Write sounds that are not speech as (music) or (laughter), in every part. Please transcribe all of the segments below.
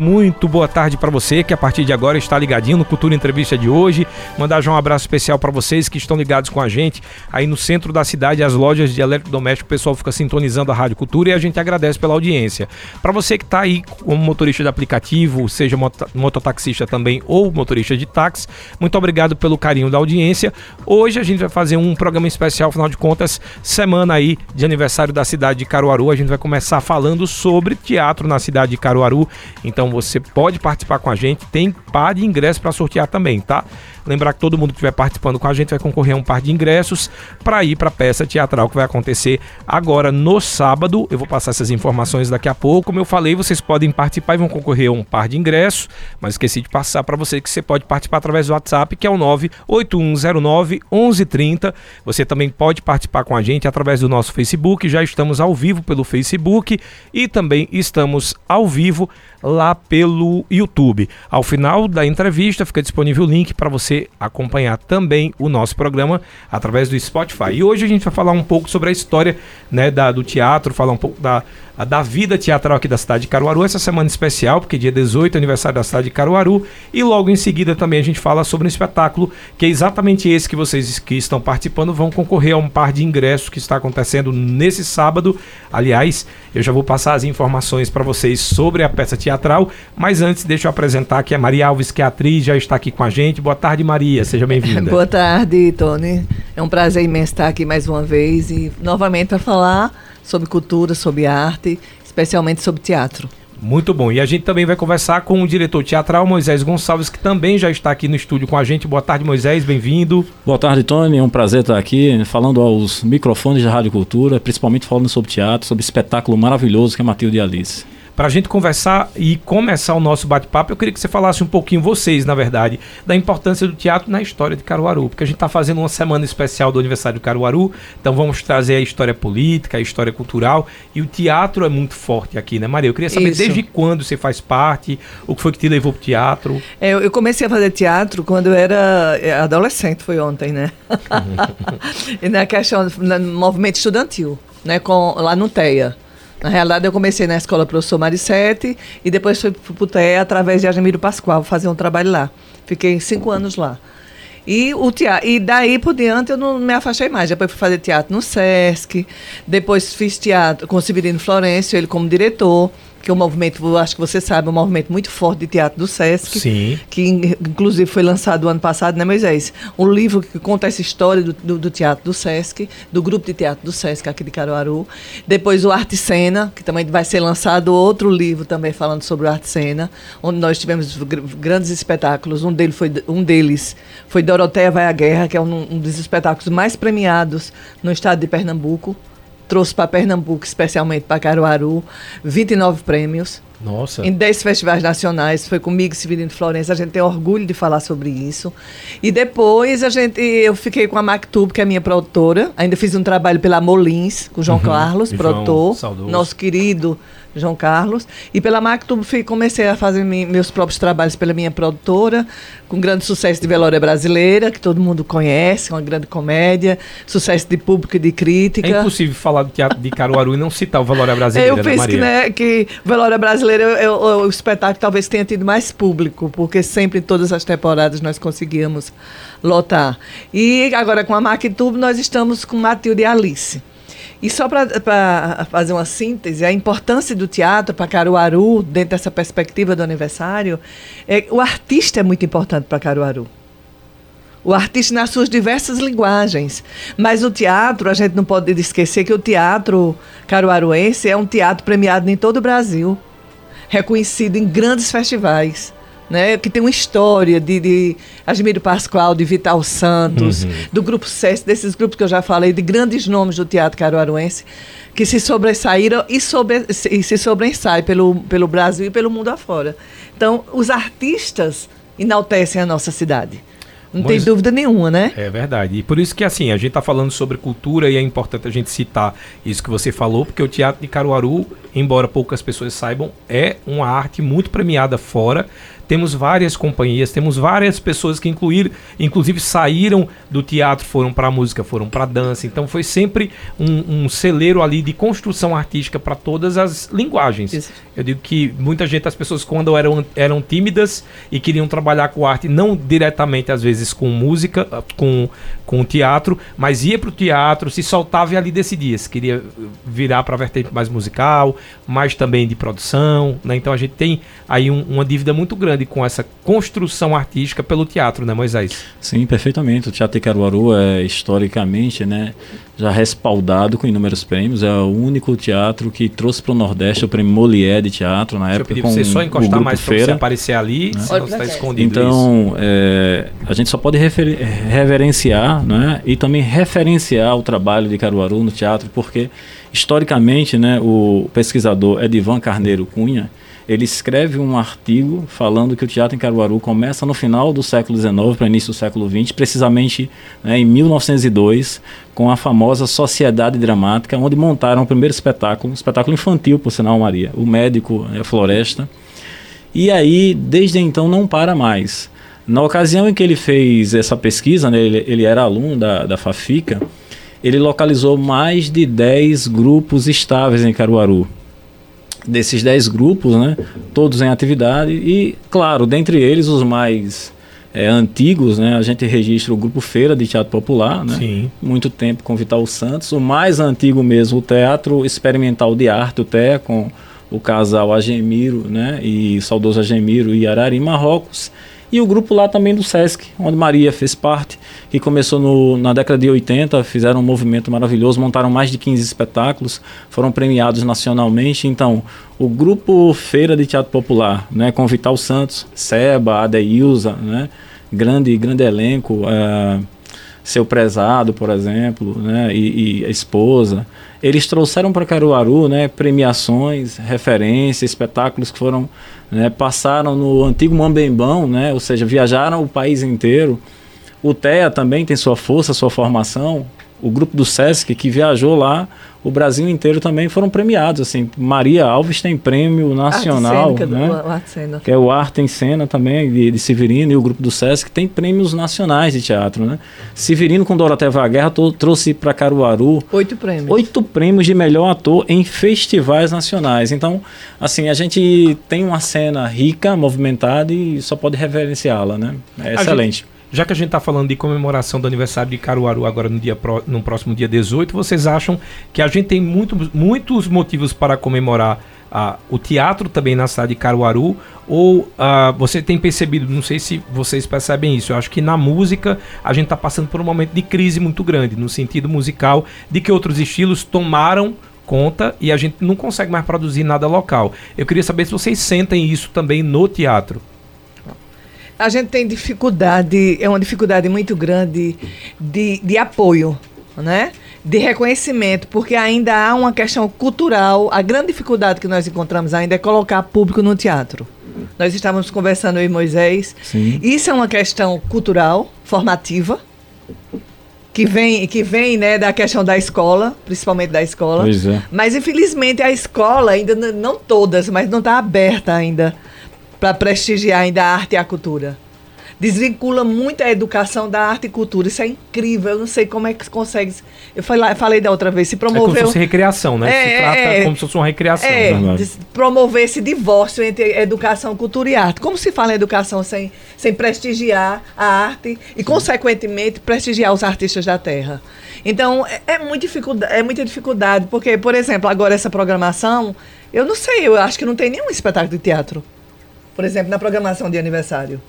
Muito boa tarde para você que a partir de agora está ligadinho no Cultura Entrevista de hoje. Mandar já um abraço especial para vocês que estão ligados com a gente aí no centro da cidade, as lojas de eletrodoméstico, o pessoal fica sintonizando a Rádio Cultura e a gente agradece pela audiência. Para você que está aí como motorista de aplicativo, seja mototaxista também ou motorista de táxi, muito obrigado pelo carinho da audiência. Hoje a gente vai fazer um programa especial, afinal de contas, semana aí de aniversário da cidade de Caruaru. A gente vai começar falando sobre teatro na cidade de Caruaru. Então então você pode participar com a gente, tem par de ingressos para sortear também, tá? Lembrar que todo mundo que estiver participando com a gente vai concorrer a um par de ingressos para ir para a peça teatral que vai acontecer agora no sábado. Eu vou passar essas informações daqui a pouco. Como eu falei, vocês podem participar e vão concorrer a um par de ingressos, mas esqueci de passar para você que você pode participar através do WhatsApp, que é o 98109 1130. Você também pode participar com a gente através do nosso Facebook. Já estamos ao vivo pelo Facebook e também estamos ao vivo lá pelo YouTube. Ao final da entrevista fica disponível o link para você acompanhar também o nosso programa através do Spotify. E hoje a gente vai falar um pouco sobre a história né, da, do teatro, falar um pouco da, da vida teatral aqui da cidade de Caruaru, essa semana especial, porque dia 18 é aniversário da cidade de Caruaru, e logo em seguida também a gente fala sobre um espetáculo que é exatamente esse que vocês que estão participando vão concorrer a um par de ingressos que está acontecendo nesse sábado. Aliás, eu já vou passar as informações para vocês sobre a peça teatral, mas antes deixa eu apresentar que a Maria Alves, que é atriz, já está aqui com a gente. Boa tarde, Maria, seja bem-vinda. (laughs) Boa tarde, Tony. É um prazer imenso estar aqui mais uma vez e novamente para falar sobre cultura, sobre arte, especialmente sobre teatro. Muito bom. E a gente também vai conversar com o diretor teatral Moisés Gonçalves, que também já está aqui no estúdio com a gente. Boa tarde, Moisés, bem-vindo. Boa tarde, Tony. É um prazer estar aqui falando aos microfones da Rádio Cultura, principalmente falando sobre teatro, sobre espetáculo maravilhoso que é Matilde e Alice para a gente conversar e começar o nosso bate-papo, eu queria que você falasse um pouquinho, vocês, na verdade, da importância do teatro na história de Caruaru, porque a gente está fazendo uma semana especial do aniversário de Caruaru, então vamos trazer a história política, a história cultural, e o teatro é muito forte aqui, né, Maria? Eu queria saber Isso. desde quando você faz parte, o que foi que te levou para o teatro? É, eu comecei a fazer teatro quando eu era é, adolescente, foi ontem, né? (laughs) e na questão, no movimento estudantil, né, com, lá no TEA. Na realidade, eu comecei na escola professor Maricete e depois fui para o TE através de Admiro Pascoal fazer um trabalho lá. Fiquei cinco anos lá. E, o teatro, e daí por diante eu não me afastei mais. Depois fui fazer teatro no SESC, depois fiz teatro com o Severino Florencio, ele como diretor que é um movimento, acho que você sabe, um movimento muito forte de teatro do SESC. Sim. Que inclusive foi lançado ano passado, né, Moisés? Um livro que conta essa história do, do, do, teatro do SESC, do grupo de teatro do SESC aqui de Caruaru. Depois o Arte Cena, que também vai ser lançado outro livro também falando sobre o Arte Cena, onde nós tivemos grandes espetáculos. Um, dele foi, um deles foi Doroteia Vai à Guerra, que é um, um dos espetáculos mais premiados no estado de Pernambuco trouxe para Pernambuco, especialmente para Caruaru, 29 prêmios. Nossa. Em 10 festivais nacionais, foi comigo, Severino Florença, a gente tem orgulho de falar sobre isso. E depois a gente, eu fiquei com a MacTube, que é a minha produtora, ainda fiz um trabalho pela Molins, com o João uhum. Carlos, produtor, nosso querido João Carlos. E pela Mactub comecei a fazer meus próprios trabalhos pela minha produtora, com grande sucesso de Velória Brasileira, que todo mundo conhece, uma grande comédia, sucesso de público e de crítica. É impossível falar do teatro de Caruaru e não citar o Velória Brasileira, Eu né, penso que, né, que Velória Brasileira é, é, o espetáculo talvez tenha tido mais público, porque sempre em todas as temporadas nós conseguíamos lotar. E agora com a Mactub nós estamos com Matilde e Alice. E só para fazer uma síntese, a importância do teatro para Caruaru, dentro dessa perspectiva do aniversário, é, o artista é muito importante para Caruaru. O artista nas suas diversas linguagens. Mas o teatro, a gente não pode esquecer que o teatro caruaruense é um teatro premiado em todo o Brasil, reconhecido em grandes festivais né, que tem uma história de, de Pascoal, de Vital Santos, uhum. do Grupo SES, desses grupos que eu já falei, de grandes nomes do teatro caruaruense, que se sobressaíram e, sobre, e se sobressaem pelo, pelo Brasil e pelo mundo afora. Então, os artistas enaltecem a nossa cidade. Não Mas, tem dúvida nenhuma, né? É verdade. E por isso que, assim, a gente está falando sobre cultura e é importante a gente citar isso que você falou, porque o Teatro de Caruaru, embora poucas pessoas saibam, é uma arte muito premiada fora temos várias companhias, temos várias pessoas que incluir, inclusive saíram do teatro, foram para a música, foram para a dança. Então foi sempre um, um, celeiro ali de construção artística para todas as linguagens. Isso. Eu digo que muita gente, as pessoas quando eram, eram tímidas e queriam trabalhar com arte, não diretamente às vezes com música, com, com teatro, mas ia para o teatro, se soltava e ali decidia se queria virar para a vertente mais musical, mais também de produção. Né? Então a gente tem aí um, uma dívida muito grande grande com essa construção artística pelo teatro, né, Moisés? Sim, perfeitamente. O Teatro de Caruaru é historicamente, né, já respaldado com inúmeros prêmios. É o único teatro que trouxe para o Nordeste o prêmio Molière de teatro na Deixa época. Eu com você só encostar mais para você aparecer ali, né? senão está escondido. Então, é, a gente só pode reverenciar, né, e também referenciar o trabalho de Caruaru no teatro, porque historicamente, né, o pesquisador Edivan Carneiro Cunha ele escreve um artigo falando que o teatro em Caruaru começa no final do século XIX para início do século XX, precisamente né, em 1902, com a famosa Sociedade Dramática, onde montaram o primeiro espetáculo, um espetáculo infantil, por sinal, Maria, O Médico a Floresta. E aí, desde então, não para mais. Na ocasião em que ele fez essa pesquisa, né, ele, ele era aluno da, da Fafica, ele localizou mais de 10 grupos estáveis em Caruaru desses 10 grupos, né, todos em atividade e, claro, dentre eles os mais é, antigos, né, a gente registra o Grupo Feira de Teatro Popular, né, Sim. muito tempo com Vital Santos, o mais antigo mesmo, o Teatro Experimental de Arte, o TEA, com o casal Agemiro né, e saudoso Agemiro e Arari Marrocos, e o grupo lá também do Sesc, onde Maria fez parte, que começou no, na década de 80, fizeram um movimento maravilhoso, montaram mais de 15 espetáculos, foram premiados nacionalmente. Então, o grupo Feira de Teatro Popular, né, com Vital Santos, Seba, Adeilza, né, grande, grande elenco, é, seu prezado, por exemplo, né, e, e a esposa. Eles trouxeram para Caruaru né, premiações, referências, espetáculos que foram né, passaram no antigo Mambembão, né, ou seja, viajaram o país inteiro. O TEA também tem sua força, sua formação. O grupo do SESC que viajou lá o Brasil inteiro também foram premiados. Assim, Maria Alves tem prêmio nacional, Arte né? Do, que é o Arte em Cena também, de, de, Severino, e o grupo do Sesc tem prêmios nacionais de teatro. Né? Severino, com Dorothea Vaguerra, trouxe para Caruaru oito prêmios. oito prêmios de melhor ator em festivais nacionais. Então, assim, a gente tem uma cena rica, movimentada e só pode reverenciá-la. Né? É excelente. Gente já que a gente está falando de comemoração do aniversário de Caruaru agora no, dia pro, no próximo dia 18, vocês acham que a gente tem muito, muitos motivos para comemorar uh, o teatro também na cidade de Caruaru? Ou uh, você tem percebido, não sei se vocês percebem isso, eu acho que na música a gente está passando por um momento de crise muito grande, no sentido musical, de que outros estilos tomaram conta e a gente não consegue mais produzir nada local. Eu queria saber se vocês sentem isso também no teatro a gente tem dificuldade, é uma dificuldade muito grande de, de apoio, né? De reconhecimento, porque ainda há uma questão cultural. A grande dificuldade que nós encontramos ainda é colocar público no teatro. Nós estávamos conversando e Moisés. Sim. Isso é uma questão cultural, formativa, que vem, que vem né, da questão da escola, principalmente da escola. É. Mas infelizmente a escola ainda não todas, mas não está aberta ainda para prestigiar ainda a arte e a cultura. Desvincula muito a educação da arte e cultura. Isso é incrível. Eu não sei como é que consegue. Eu falei, falei da outra vez. Se promover. É como se fosse recreação, né? É, se trata é, como se fosse uma recreação. É, promover esse divórcio entre educação, cultura e arte. Como se fala em educação sem, sem prestigiar a arte e, consequentemente, prestigiar os artistas da terra? Então, é, é, muito dificuldade, é muita dificuldade. Porque, por exemplo, agora essa programação, eu não sei, eu acho que não tem nenhum espetáculo de teatro por exemplo, na programação de aniversário?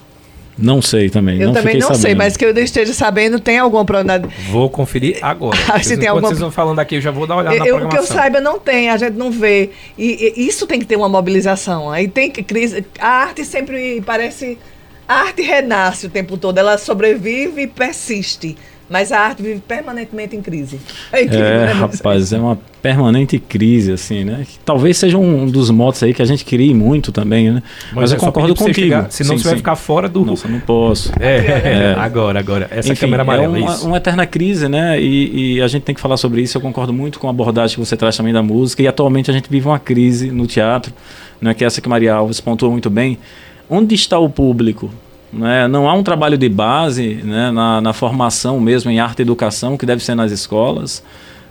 Não sei também. Eu não também não sabendo. sei, mas que eu esteja sabendo, tem alguma programação? Vou conferir agora. (laughs) Se tem alguma... vocês vão falando aqui, eu já vou dar uma olhada eu, na programação. O que eu saiba, não tem, a gente não vê. E, e, isso tem que ter uma mobilização. Aí tem que crise. A arte sempre parece. A arte renasce o tempo todo, ela sobrevive e persiste. Mas a arte vive permanentemente em crise. É, incrível, é né? rapaz, é uma permanente crise, assim, né? Que talvez seja um dos motos aí que a gente crie muito também, né? Mas, Mas eu concordo contigo. Chegar, senão sim, você sim. vai ficar fora do. Nossa, não posso. É, é, agora, agora. Essa Enfim, câmera amarela, é uma, isso. uma eterna crise, né? E, e, a gente tem que falar sobre isso. Eu concordo muito com a abordagem que você traz também da música. E atualmente a gente vive uma crise no teatro, né? Que é essa que Maria Alves pontuou muito bem. Onde está o público? Né? Não há um trabalho de base né, na, na, formação mesmo em arte e educação que deve ser nas escolas.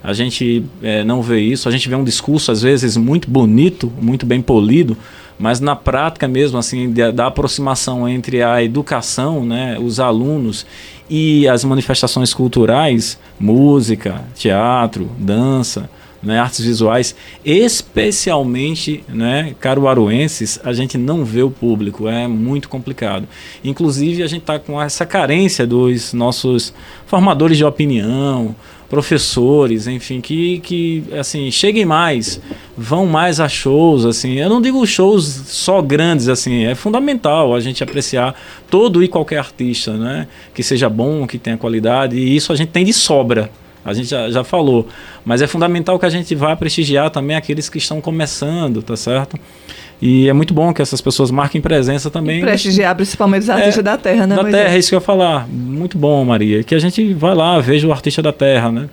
A gente é, não vê isso. A gente vê um discurso às vezes muito bonito, muito bem polido, mas na prática mesmo assim de, da aproximação entre a educação, né, os alunos e as manifestações culturais, música, teatro, dança, né, artes visuais, especialmente né, caruaruenses, a gente não vê o público, é muito complicado. Inclusive, a gente está com essa carência dos nossos formadores de opinião, professores, enfim, que, que assim, cheguem mais, vão mais a shows, assim. Eu não digo shows só grandes, assim, é fundamental a gente apreciar todo e qualquer artista, né? Que seja bom, que tenha qualidade, e isso a gente tem de sobra. A gente já, já falou. Mas é fundamental que a gente vá prestigiar também aqueles que estão começando, tá certo? E é muito bom que essas pessoas marquem presença também. E prestigiar principalmente os artistas é, da terra, né? Da terra, é isso que eu ia falar. Muito bom, Maria. Que a gente vai lá, veja o artista da terra, né?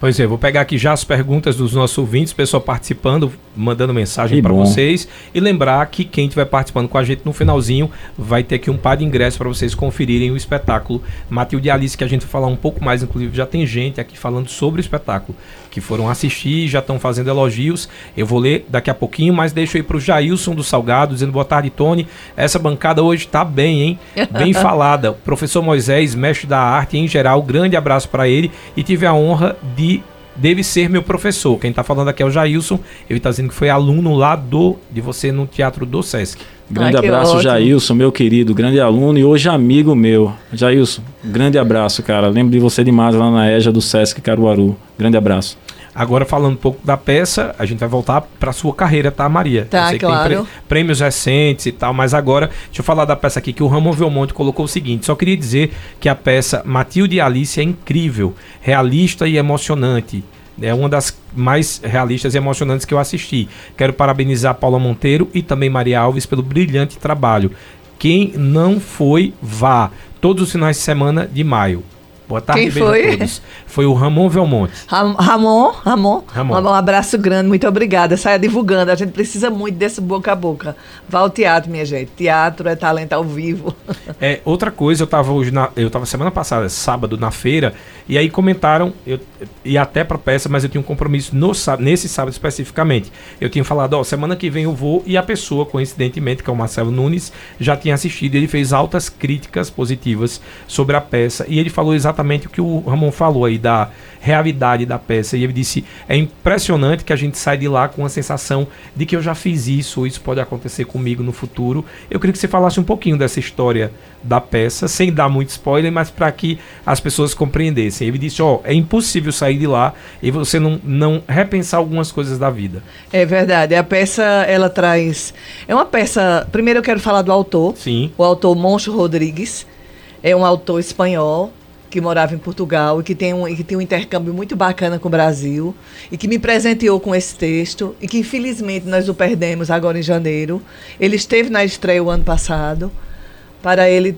Pois é, vou pegar aqui já as perguntas dos nossos ouvintes, pessoal participando, mandando mensagem para vocês. E lembrar que quem estiver participando com a gente no finalzinho vai ter aqui um par de ingressos para vocês conferirem o espetáculo. Matilde Alice, que a gente vai falar um pouco mais, inclusive já tem gente aqui falando sobre o espetáculo, que foram assistir já estão fazendo elogios. Eu vou ler daqui a pouquinho, mas deixo aí para o Jailson do Salgado, dizendo boa tarde, Tony. Essa bancada hoje está bem, hein? Bem (laughs) falada. Professor Moisés, mestre da arte em geral, grande abraço para ele e tive a honra de deve ser meu professor. Quem está falando aqui é o Jailson. Ele está dizendo que foi aluno lá do, de você no Teatro do Sesc. Grande Ai, abraço, ótimo. Jailson, meu querido, grande aluno e hoje amigo meu. Jailson, grande abraço, cara. Lembro de você demais lá na EJA do Sesc Caruaru. Grande abraço. Agora, falando um pouco da peça, a gente vai voltar para sua carreira, tá, Maria? Tá, claro. prêmios recentes e tal, mas agora, deixa eu falar da peça aqui, que o Ramon Velmonte colocou o seguinte: só queria dizer que a peça Matilde e Alice é incrível, realista e emocionante. É uma das mais realistas e emocionantes que eu assisti. Quero parabenizar Paula Monteiro e também Maria Alves pelo brilhante trabalho. Quem não foi, vá. Todos os finais de semana de maio. Boa tarde, Quem foi? todos. Foi o Ramon Velmonte. Ram Ramon, Ramon, Ramon. Um abraço grande, muito obrigada. Saia divulgando, a gente precisa muito desse boca a boca. Vá ao teatro, minha gente. Teatro é talento ao vivo. (laughs) É, outra coisa, eu estava hoje na, eu tava semana passada, sábado, na feira, e aí comentaram, eu ia até para peça, mas eu tinha um compromisso no, nesse sábado especificamente. Eu tinha falado, ó, semana que vem eu vou, e a pessoa, coincidentemente, que é o Marcelo Nunes, já tinha assistido, ele fez altas críticas positivas sobre a peça, e ele falou exatamente exatamente o que o Ramon falou aí da realidade da peça. E ele disse: é impressionante que a gente sai de lá com a sensação de que eu já fiz isso, ou isso pode acontecer comigo no futuro. Eu queria que você falasse um pouquinho dessa história da peça, sem dar muito spoiler, mas para que as pessoas compreendessem. Ele disse: ó, oh, é impossível sair de lá e você não, não repensar algumas coisas da vida. É verdade. A peça, ela traz. É uma peça. Primeiro eu quero falar do autor. Sim. O autor Moncho Rodrigues. É um autor espanhol que morava em Portugal e que tem um, que tem um intercâmbio muito bacana com o Brasil e que me presenteou com esse texto e que infelizmente nós o perdemos agora em janeiro. Ele esteve na estreia o ano passado. Para ele,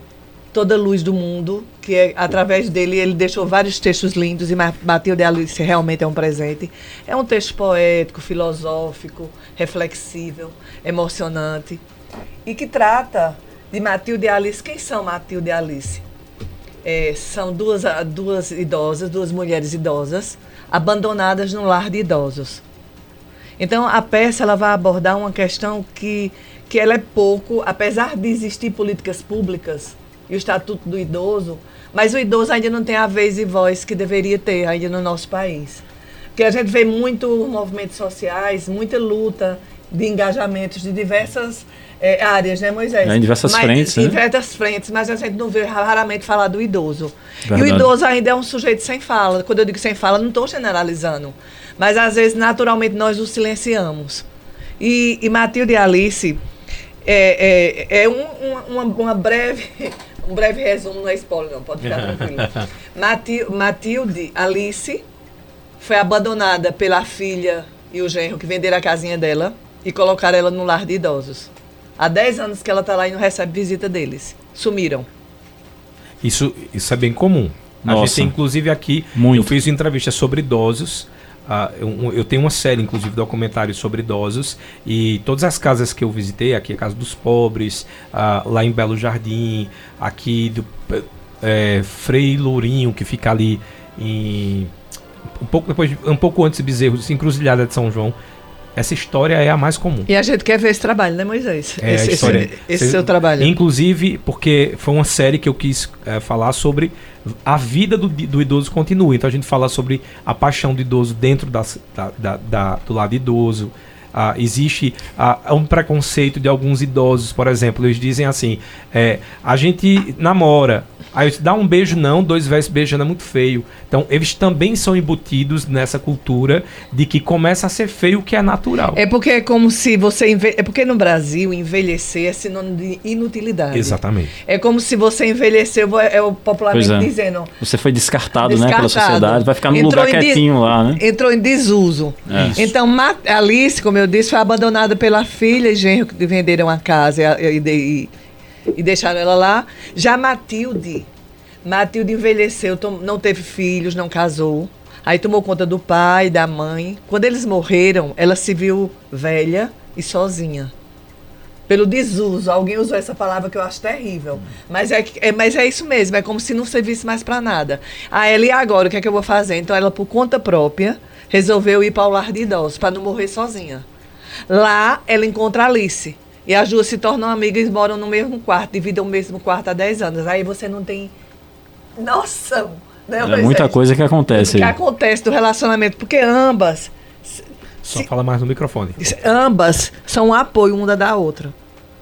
toda a luz do mundo, que é, através dele ele deixou vários textos lindos e Matilde Alice realmente é um presente. É um texto poético, filosófico, reflexível, emocionante e que trata de Matilde Alice. Quem são Matilde Alice? É, são duas, duas idosas, duas mulheres idosas, abandonadas no lar de idosos. Então a peça ela vai abordar uma questão que, que ela é pouco, apesar de existir políticas públicas e o estatuto do idoso, mas o idoso ainda não tem a vez e voz que deveria ter ainda no nosso país. Porque a gente vê muito movimentos sociais, muita luta de engajamentos de diversas é, áreas, né, Moisés? É, em diversas mas, frentes, Em né? diversas frentes, mas a gente não vê raramente falar do idoso. Verdade. E o idoso ainda é um sujeito sem fala. Quando eu digo sem fala, não estou generalizando. Mas às vezes, naturalmente, nós o silenciamos. E, e Matilde e Alice, É, é, é um, uma, uma, breve, (laughs) um breve resumo, não é spoiler não, pode ficar tranquilo. (laughs) Matilde Alice foi abandonada pela filha e o genro que venderam a casinha dela e colocaram ela no lar de idosos. Há 10 anos que ela está lá e não recebe visita deles. Sumiram. Isso, isso é bem comum. Nossa. A gente tem, inclusive, aqui, Muito. eu fiz entrevista sobre idosos. Uh, eu, eu, tenho uma série, inclusive, de documentários sobre idosos. E todas as casas que eu visitei, aqui a Casa dos Pobres, uh, lá em Belo Jardim, aqui do é, Frei Lourinho, que fica ali em, um pouco depois, um pouco antes de Bezerros, Encruzilhada de São João. Essa história é a mais comum. E a gente quer ver esse trabalho, né, Moisés? É, esse, história, esse, esse seu trabalho. Inclusive, porque foi uma série que eu quis é, falar sobre a vida do, do, idoso continua. Então a gente fala sobre a paixão do idoso dentro da, da, da do lado idoso. Ah, existe ah, um preconceito de alguns idosos, por exemplo. Eles dizem assim: é, a gente namora, Aí dá um beijo não, dois versos beijando é muito feio. Então, eles também são embutidos nessa cultura de que começa a ser feio o que é natural. É porque é como se você. Enve... É porque no Brasil envelhecer é sinônimo de inutilidade. Exatamente. É como se você envelheceu, é o popularmente é. dizendo. Você foi descartado, descartado, né, pela sociedade, vai ficar no lugar quietinho de... lá, né? Entrou em desuso. É. Então, Alice, como eu disse, foi abandonada pela filha e genro que venderam a casa e, e, e e deixaram ela lá. Já Matilde, Matilde envelheceu, não teve filhos, não casou. Aí tomou conta do pai, da mãe. Quando eles morreram, ela se viu velha e sozinha. Pelo desuso. Alguém usou essa palavra que eu acho terrível. Mas é, é, mas é isso mesmo, é como se não servisse mais para nada. A ela, e agora, o que é que eu vou fazer? Então, ela, por conta própria, resolveu ir para o lar de idosos, para não morrer sozinha. Lá, ela encontra Alice e as duas se tornam amigas e moram no mesmo quarto, dividem o mesmo quarto há 10 anos. Aí você não tem noção. Né, é muita coisa que acontece. Que acontece do relacionamento, porque ambas. Só se, fala mais no microfone. Ambas são um apoio uma da outra.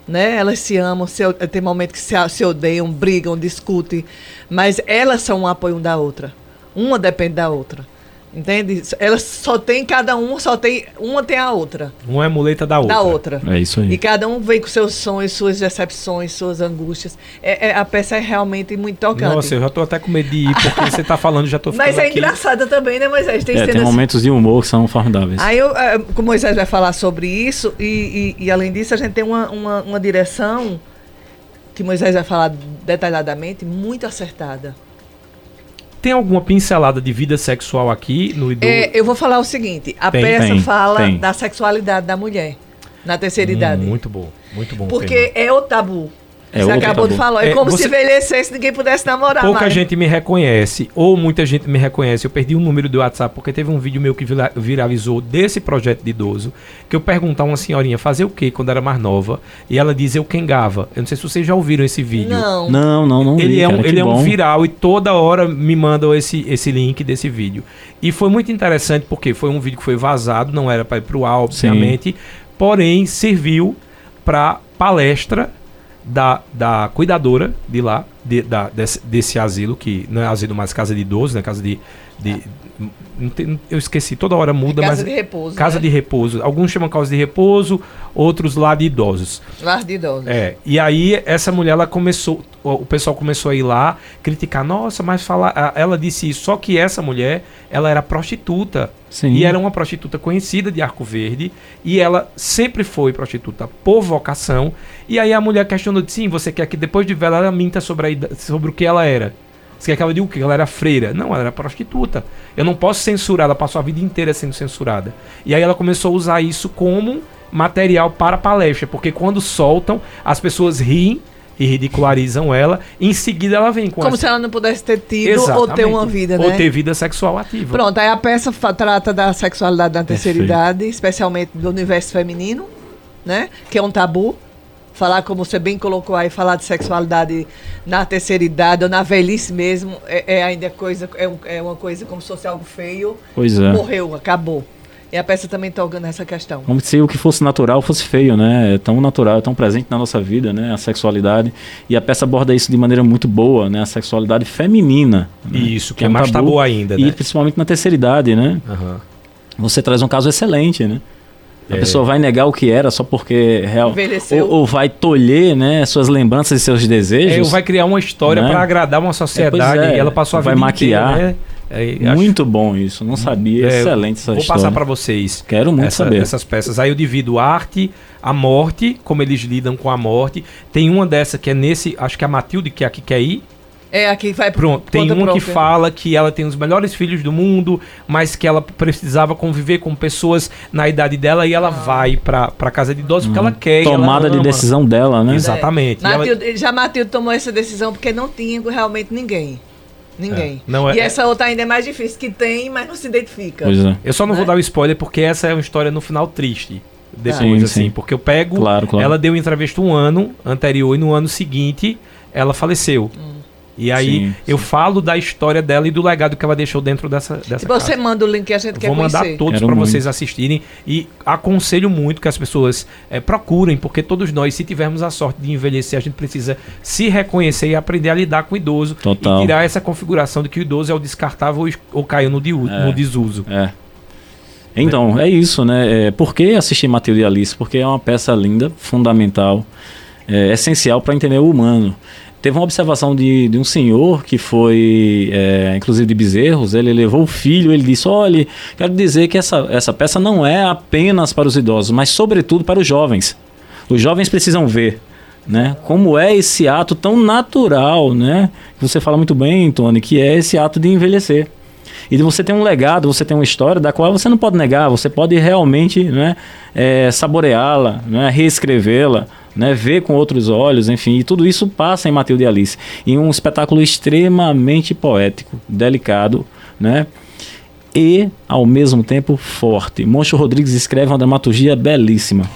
Né? Elas se amam, se, tem momentos que se, se odeiam, brigam, discutem, mas elas são um apoio uma da outra. Uma depende da outra. Entende? Elas só tem, cada um só tem, uma tem a outra. Uma é muleta da outra. Da outra. É isso aí. E cada um vem com seus sonhos, suas decepções, suas angústias. É, é a peça é realmente muito tocante. Nossa, eu já tô até com medo de ir, porque você tá falando, já tô ficando Mas é aqui. engraçada também, né, Moisés? Tem, é, tem momentos de humor que são formidáveis. Aí, eu, é, o Moisés vai falar sobre isso, e, e, e além disso, a gente tem uma, uma, uma direção que Moisés vai falar detalhadamente, muito acertada. Tem alguma pincelada de vida sexual aqui no idoso? É, eu vou falar o seguinte: a tem, peça tem, fala tem. da sexualidade da mulher na terceira hum, idade. Muito bom, muito bom. Porque tema. é o tabu. É você acabou tabu. de falar. É, é como você... se envelhecesse ninguém pudesse namorar. Pouca mais. gente me reconhece, ou muita gente me reconhece. Eu perdi o um número do WhatsApp porque teve um vídeo meu que viralizou desse projeto de idoso. Que eu perguntar a uma senhorinha fazer o que quando era mais nova. E ela diz eu quengava. Eu não sei se vocês já ouviram esse vídeo. Não, não, não. não ele vi, é, um, ele é um viral e toda hora me mandam esse, esse link desse vídeo. E foi muito interessante porque foi um vídeo que foi vazado, não era para ir pro ar, obviamente. Sim. Porém, serviu para palestra da, da cuidadora de lá, de, da, desse, desse, asilo, que não é asilo mais casa de idoso, né? Casa de. de tem, eu esqueci, toda hora muda, é casa mas. Casa de repouso. Casa né? de repouso. Alguns chamam casa de repouso, outros lá de idosos. Lar de idosos. É. E aí, essa mulher, ela começou. O pessoal começou a ir lá criticar. Nossa, mas falar. Ela disse isso. Só que essa mulher, ela era prostituta. Sim. E era uma prostituta conhecida de Arco Verde. E ela sempre foi prostituta por vocação. E aí a mulher questionou: sim, você quer que depois de velha ela minta sobre, a, sobre o que ela era? Você quer que ela diga o quê? Ela era freira. Não, ela era prostituta. Eu não posso censurar, ela passou a vida inteira sendo censurada. E aí ela começou a usar isso como material para palestra, porque quando soltam, as pessoas riem e ridicularizam ela, em seguida ela vem com Como essa... se ela não pudesse ter tido Exatamente. ou ter uma vida, né? Ou ter vida sexual ativa. Pronto, aí a peça trata da sexualidade na terceira idade, especialmente do universo feminino, né? Que é um tabu. Falar, como você bem colocou aí, falar de sexualidade na terceira idade ou na velhice mesmo, é, é ainda coisa, é, é, uma coisa como se fosse algo feio. Pois é. Morreu, acabou. E a peça também toca nessa questão. Como se o que fosse natural fosse feio, né? É tão natural, é tão presente na nossa vida, né? A sexualidade. E a peça aborda isso de maneira muito boa, né? A sexualidade feminina. Né? Isso, que, que é, é mais tabu, ainda, né? E principalmente na terceira idade, né? Uhum. Você traz um caso excelente, né? A é. pessoa vai negar o que era só porque real, ou, ou, vai tolher, né, suas lembranças e seus desejos. É, ou vai criar uma história né? para agradar uma sociedade é, e ela passou a vai vida maquiar. Inteira, né? É, muito acho... bom isso, não sabia. É, Excelente essa vou história. Vou passar para vocês. Quero muito essa, saber. Essas peças. Aí eu divido arte, a morte, como eles lidam com a morte. Tem uma dessa que é nesse, acho que é a Matilde, que é a que quer ir. É, aqui vai Pronto, tem uma própria. que fala que ela tem os melhores filhos do mundo, mas que ela precisava conviver com pessoas na idade dela e ela ah. vai pra, pra casa de idosos hum. porque ela quer. Tomada ela de decisão dela, né? Exatamente. É. Matilde, ela... Já Matilde tomou essa decisão porque não tinha realmente ninguém. Ninguém. É. Não é, e essa outra ainda é mais difícil, que tem, mas não se identifica. Pois é. Eu só não né? vou dar o spoiler porque essa é uma história no final triste. Depois, sim, assim. Sim. Porque eu pego. Claro, claro. Ela deu entrevista um ano anterior e no ano seguinte ela faleceu. Hum. E aí sim, eu sim. falo da história dela e do legado que ela deixou dentro dessa, dessa e você casa. manda o link que a gente quer Vou mandar todos para vocês assistirem e aconselho muito que as pessoas é, procurem, porque todos nós, se tivermos a sorte de envelhecer, a gente precisa se reconhecer e aprender a lidar com o idoso Total. e tirar essa configuração de que o idoso é o descartável ou caiu no, é, no desuso. É. Então, é isso, né? É, por que assistir Matilde e Alice? Porque é uma peça linda, fundamental, é, essencial para entender o humano. Teve uma observação de, de um senhor que foi, é, inclusive de Bezerros, ele levou o filho, ele disse: Olha, quero dizer que essa, essa peça não é apenas para os idosos, mas sobretudo para os jovens. Os jovens precisam ver. Né? Como é esse ato tão natural, né? Você fala muito bem, Tony, que é esse ato de envelhecer. E você tem um legado, você tem uma história da qual você não pode negar, você pode realmente né, é, saboreá-la, né, reescrevê-la, né, ver com outros olhos, enfim, e tudo isso passa em Matilde e Alice. Em um espetáculo extremamente poético, delicado, né? E, ao mesmo tempo, forte. Moncho Rodrigues escreve uma dramaturgia belíssima.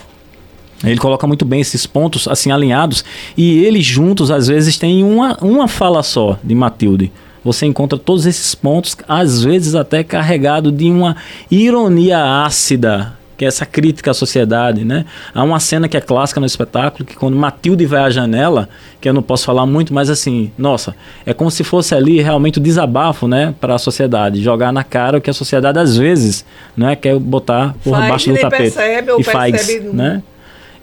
Ele coloca muito bem esses pontos assim alinhados e eles juntos às vezes têm uma, uma fala só de Matilde. Você encontra todos esses pontos, às vezes até carregado de uma ironia ácida que é essa crítica à sociedade, né? Há uma cena que é clássica no espetáculo, que quando Matilde vai à janela, que eu não posso falar muito, mas assim, nossa, é como se fosse ali realmente o desabafo, né, para a sociedade, jogar na cara o que a sociedade às vezes, né, quer botar por faz, baixo do tapete. Percebe, e percebe faz, né?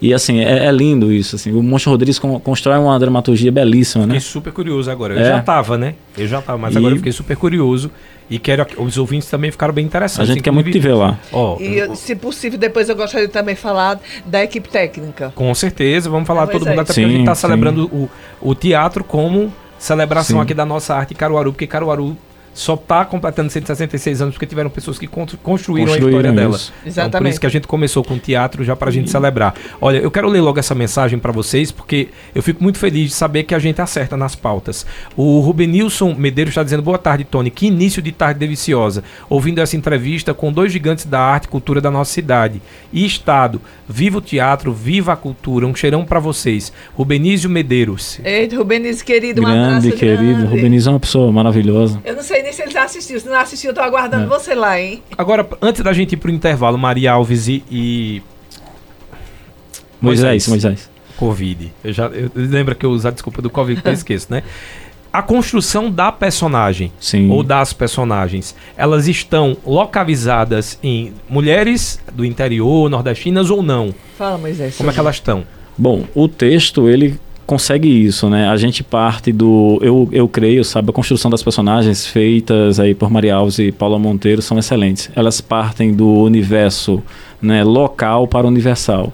E assim, é, é, lindo isso. Assim. O Moncho Rodrigues constrói uma dramaturgia belíssima, né? Fiquei super curioso agora. Eu é. já tava, né? Eu já tava, mas e... agora eu fiquei super curioso. E quero os ouvintes também ficaram bem interessantes. A gente quer muito te ver lá. Oh, e, se possível, depois eu gostaria de também falar da equipe técnica. Com certeza, vamos falar todo mundo, até sim, porque a gente está celebrando o, o teatro como celebração sim. aqui da nossa arte Caruaru, porque Caruaru só está completando 166 anos porque tiveram pessoas que construíram, construíram a história dela. Exatamente. Então, por isso que a gente começou com o teatro já para a gente uhum. celebrar. Olha, eu quero ler logo essa mensagem para vocês porque eu fico muito feliz de saber que a gente acerta nas pautas. O Rubenilson Medeiros está dizendo boa tarde, Tony. Que início de tarde deliciosa. Ouvindo essa entrevista com dois gigantes da arte e cultura da nossa cidade e estado. Viva o teatro, viva a cultura. Um cheirão para vocês. Rubenísio Medeiros. Eita, Rubenísio querido, um grande, querido. Grande. Rubenísio é uma pessoa maravilhosa. Eu não sei nem se ele já assistiu. Se não assistiu, eu tô aguardando é. você lá, hein? Agora, antes da gente ir pro intervalo, Maria Alves e. e... Moisés, Moisés. Covid. Eu já eu, lembra que eu usar desculpa do Covid que eu (laughs) esqueço, né? A construção da personagem Sim. ou das personagens, elas estão localizadas em mulheres do interior, nordestinas ou não? Fala, Moisés. Como é que elas estão? Bom, o texto ele consegue isso, né? A gente parte do. Eu, eu creio, sabe, a construção das personagens feitas aí por Maria Alves e Paula Monteiro são excelentes. Elas partem do universo né, local para universal.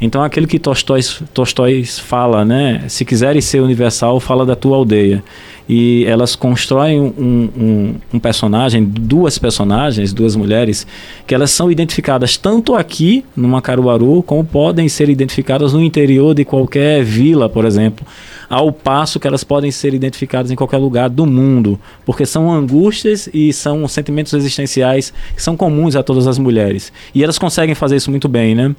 Então, aquele que Tolstói, Tolstói fala, né? Se quiseres ser universal, fala da tua aldeia e elas constroem um, um, um, personagem, duas personagens, duas mulheres, que elas são identificadas tanto aqui no Caruaru, como podem ser identificadas no interior de qualquer vila, por exemplo, ao passo que elas podem ser identificadas em qualquer lugar do mundo, porque são angústias e são sentimentos existenciais que são comuns a todas as mulheres. E elas conseguem fazer isso muito bem, né?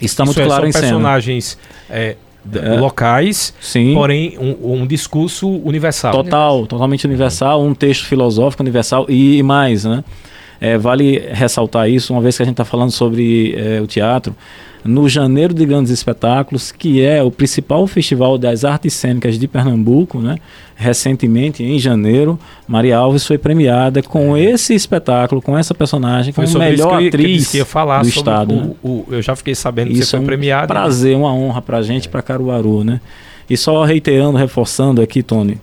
Isso está muito é, claro em cena. personagens é, é, locais, sim. porém um, um, discurso universal. Total, totalmente universal, um texto filosófico universal e mais, né? É, vale ressaltar isso, uma vez que a gente está falando sobre é, o teatro, no Janeiro de Grandes Espetáculos, que é o principal festival das artes cênicas de Pernambuco, né? Recentemente, em janeiro, Maria Alves foi premiada com é. esse espetáculo, com essa personagem, como melhor que, atriz que, que falar do estado. O, né? o, eu já fiquei sabendo isso que você foi premiada. É um prazer, uma honra para a gente, é. para Caruaru, né? E só reiterando, reforçando aqui, Tony,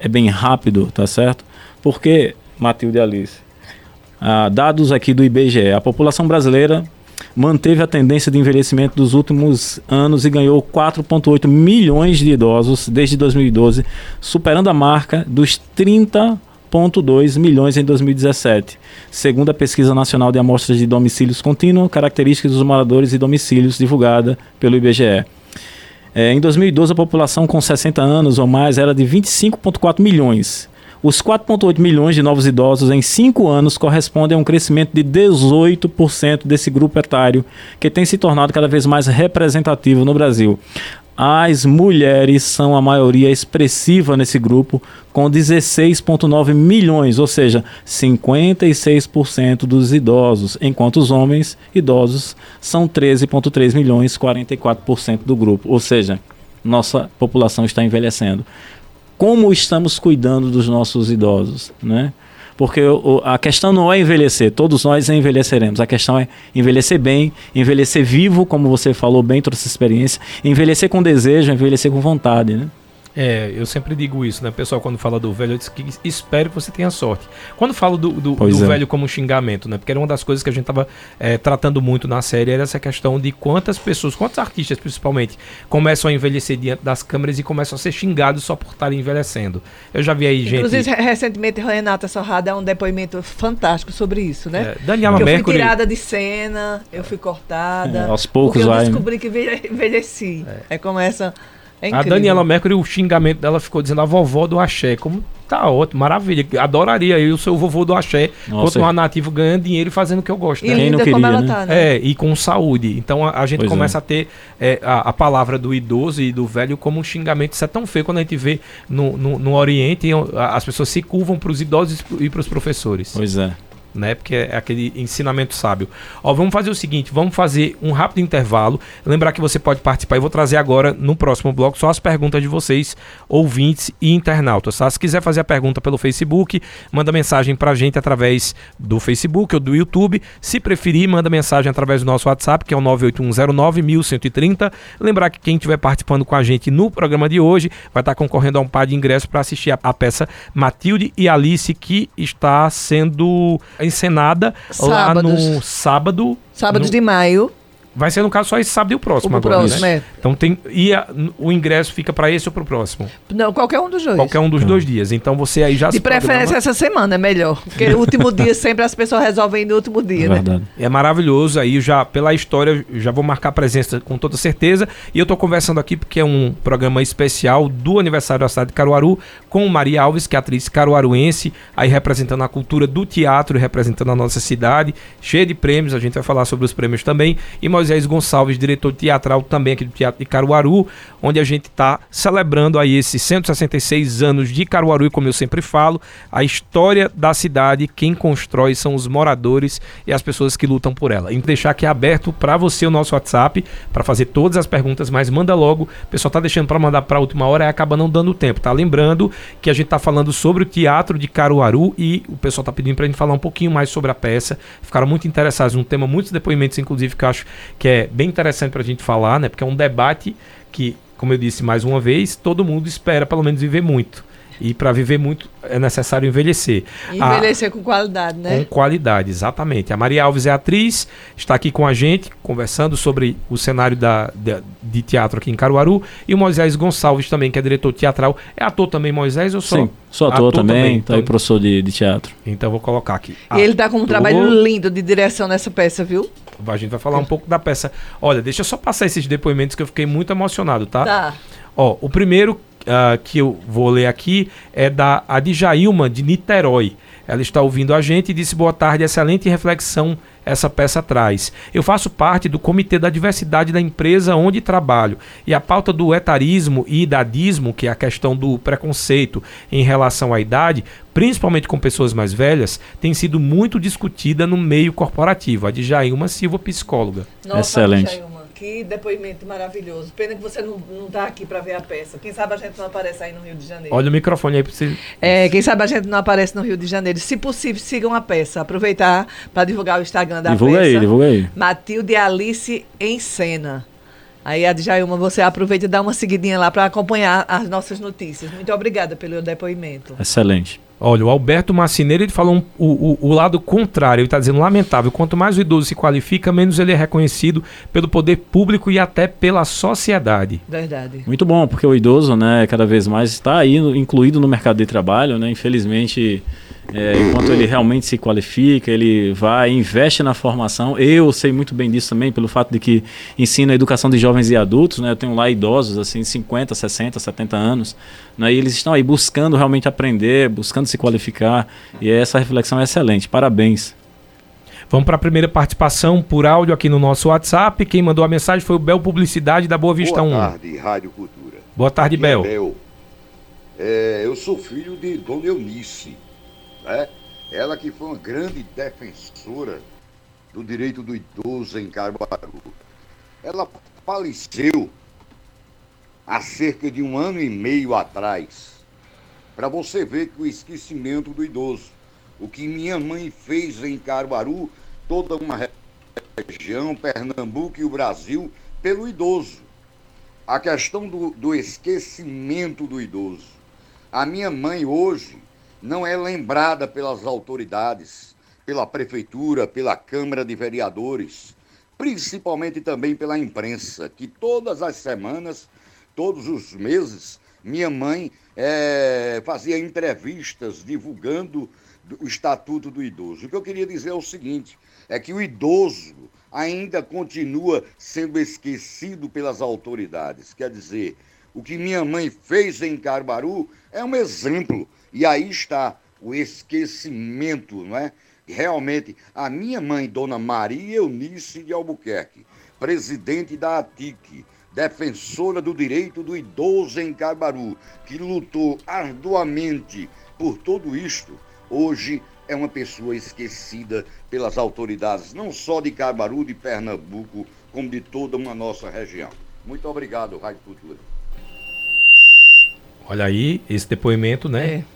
é bem rápido, tá certo? Porque, Matilde Alice, ah, dados aqui do IBGE, a população brasileira manteve a tendência de envelhecimento dos últimos anos e ganhou 4,8 milhões de idosos desde 2012, superando a marca dos 30,2 milhões em 2017, segundo a Pesquisa Nacional de Amostras de Domicílios Contínuos, características dos moradores e domicílios divulgada pelo IBGE. É, em 2012, a população com 60 anos ou mais era de 25,4 milhões. Os 4,8 milhões de novos idosos em 5 anos correspondem a um crescimento de 18% desse grupo etário, que tem se tornado cada vez mais representativo no Brasil. As mulheres são a maioria expressiva nesse grupo, com 16,9 milhões, ou seja, 56% dos idosos, enquanto os homens idosos são 13,3 milhões, 44% do grupo, ou seja, nossa população está envelhecendo como estamos cuidando dos nossos idosos, né? Porque o, a questão não é envelhecer, todos nós envelheceremos. A questão é envelhecer bem, envelhecer vivo, como você falou bem, trouxe experiência, envelhecer com desejo, envelhecer com vontade, né? É, eu sempre digo isso, né? pessoal, quando fala do velho, eu disse que espero que você tenha sorte. Quando falo do, do, do é. velho como xingamento, né? Porque era uma das coisas que a gente estava é, tratando muito na série, era essa questão de quantas pessoas, quantos artistas principalmente, começam a envelhecer diante das câmeras e começam a ser xingados só por estarem envelhecendo. Eu já vi aí gente. Inclusive, recentemente, Renata Sorrada é um depoimento fantástico sobre isso, né? É, Daniela Mercury. Eu fui tirada de cena, eu fui cortada. É, aos poucos eu vai. Eu descobri que envelheci. É, é como essa é a Daniela Mercury, o xingamento dela ficou dizendo a vovó do axé. Como tá ótimo, maravilha. Adoraria eu ser o vovô do axé, continuar nativo ganhando dinheiro e fazendo o que eu gosto. E né? não queria, né? Tá, né? É, e com saúde. Então a, a gente pois começa é. a ter é, a, a, palavra do idoso e do velho como um xingamento. Isso é tão feio quando a gente vê no, no, no Oriente, as pessoas se curvam para os idosos e para os professores. Pois é né? Porque é aquele ensinamento sábio. Ó, vamos fazer o seguinte, vamos fazer um rápido intervalo. Lembrar que você pode participar. Eu vou trazer agora no próximo bloco só as perguntas de vocês, ouvintes e internautas. Tá? Se quiser fazer a pergunta pelo Facebook, manda mensagem pra gente através do Facebook ou do YouTube. Se preferir, manda mensagem através do nosso WhatsApp, que é o 981091130. Lembrar que quem estiver participando com a gente no programa de hoje vai estar concorrendo a um par de ingressos para assistir a, a peça Matilde e Alice, que está sendo encenada Sábados. lá no sábado. Sábados no... de maio. Vai ser, no caso, só esse sábado e o próximo o agora. Próximo, né? é. Então tem. E a, o ingresso fica para esse ou para o próximo? Não, qualquer um dos dois. Qualquer um dos hum. dois dias. Então você aí já De preferência essa semana é melhor. Porque o último dia sempre as pessoas resolvem ir no último dia, é né? Verdade. É maravilhoso. Aí já, pela história, já vou marcar presença com toda certeza. E eu tô conversando aqui porque é um programa especial do aniversário da cidade de Caruaru com Maria Alves, que é atriz caruaruense, aí representando a cultura do teatro, representando a nossa cidade, cheia de prêmios. A gente vai falar sobre os prêmios também. E Moisés Gonçalves, diretor teatral também aqui do Teatro de Caruaru, onde a gente está celebrando aí esses 166 anos de Caruaru e como eu sempre falo, a história da cidade, quem constrói são os moradores e as pessoas que lutam por ela. E deixar aqui aberto para você o nosso WhatsApp para fazer todas as perguntas, mas manda logo. O pessoal tá deixando para mandar para a última hora e acaba não dando tempo, tá? Lembrando que a gente tá falando sobre o teatro de Caruaru e o pessoal tá pedindo para a gente falar um pouquinho mais sobre a peça. Ficaram muito interessados no tema, muitos depoimentos inclusive que eu acho que é bem interessante para a gente falar, né? Porque é um debate que, como eu disse mais uma vez, todo mundo espera pelo menos viver muito. E para viver muito é necessário envelhecer. Envelhecer a, com qualidade, né? Com qualidade, exatamente. A Maria Alves é atriz, está aqui com a gente, conversando sobre o cenário da, de, de teatro aqui em Caruaru. E o Moisés Gonçalves também, que é diretor teatral. É ator também, Moisés? Eu sou, Sim, sou ator, ator também, também então, tá aí professor de, de teatro. Então vou colocar aqui. E ele está com um trabalho lindo de direção nessa peça, viu? A gente vai falar um pouco da peça. Olha, deixa eu só passar esses depoimentos que eu fiquei muito emocionado, tá? Tá. Ó, o primeiro uh, que eu vou ler aqui é da Adjailma de Niterói. ela está ouvindo a gente e disse boa tarde, excelente reflexão essa peça traz. Eu faço parte do Comitê da Diversidade da empresa onde trabalho e a pauta do etarismo e idadismo, que é a questão do preconceito em relação à idade, principalmente com pessoas mais velhas, tem sido muito discutida no meio corporativo. A de Jailma Silva, psicóloga. Nossa, Excelente. Que depoimento maravilhoso. Pena que você não está aqui para ver a peça. Quem sabe a gente não aparece aí no Rio de Janeiro. Olha o microfone aí para você. É, quem sabe a gente não aparece no Rio de Janeiro. Se possível, sigam a peça. Aproveitar para divulgar o Instagram da divulga peça. Divulga aí, divulga aí. Matilde Alice em cena. Aí, Adjailma, você aproveita e dá uma seguidinha lá para acompanhar as nossas notícias. Muito obrigada pelo depoimento. Excelente. Olha, o Alberto Marcineiro ele falou um, o, o, o, lado contrário. Ele está dizendo lamentável. Quanto mais o idoso se qualifica, menos ele é reconhecido pelo poder público e até pela sociedade. Verdade. Muito bom, porque o idoso, né, cada vez mais está aí incluído no mercado de trabalho, né? Infelizmente é, enquanto ele realmente se qualifica, ele vai, investe na formação. Eu sei muito bem disso também, pelo fato de que ensino a educação de jovens e adultos, né? Eu tenho lá idosos, assim, 50, 60, 70 anos, né? E eles estão aí buscando realmente aprender, buscando se qualificar, e essa reflexão é excelente. Parabéns. Vamos para a primeira participação por áudio aqui no nosso WhatsApp. Quem mandou a mensagem foi o Bel Publicidade da Boa Vista Boa 1. Boa tarde, Rádio Cultura. Boa tarde, Bel. É Bel. É, eu sou filho de Dona Eunice né? Ela que foi uma grande defensora do direito do idoso em Caruaru. Ela faleceu há cerca de um ano e meio atrás. Para você ver que o esquecimento do idoso. O que minha mãe fez em Caruaru, toda uma região, Pernambuco e o Brasil, pelo idoso. A questão do, do esquecimento do idoso. A minha mãe hoje não é lembrada pelas autoridades, pela prefeitura, pela Câmara de Vereadores, principalmente também pela imprensa, que todas as semanas, todos os meses, minha mãe é, fazia entrevistas divulgando o Estatuto do Idoso. O que eu queria dizer é o seguinte: é que o idoso ainda continua sendo esquecido pelas autoridades. Quer dizer, o que minha mãe fez em Carbaru é um exemplo e aí está o esquecimento, não é? Realmente, a minha mãe, Dona Maria Eunice de Albuquerque, presidente da ATIC, defensora do direito do idoso em Cabaru, que lutou arduamente por tudo isto, hoje é uma pessoa esquecida pelas autoridades, não só de Cabaru, de Pernambuco, como de toda uma nossa região. Muito obrigado, Rádio Cultura. Olha aí, esse depoimento, né? É.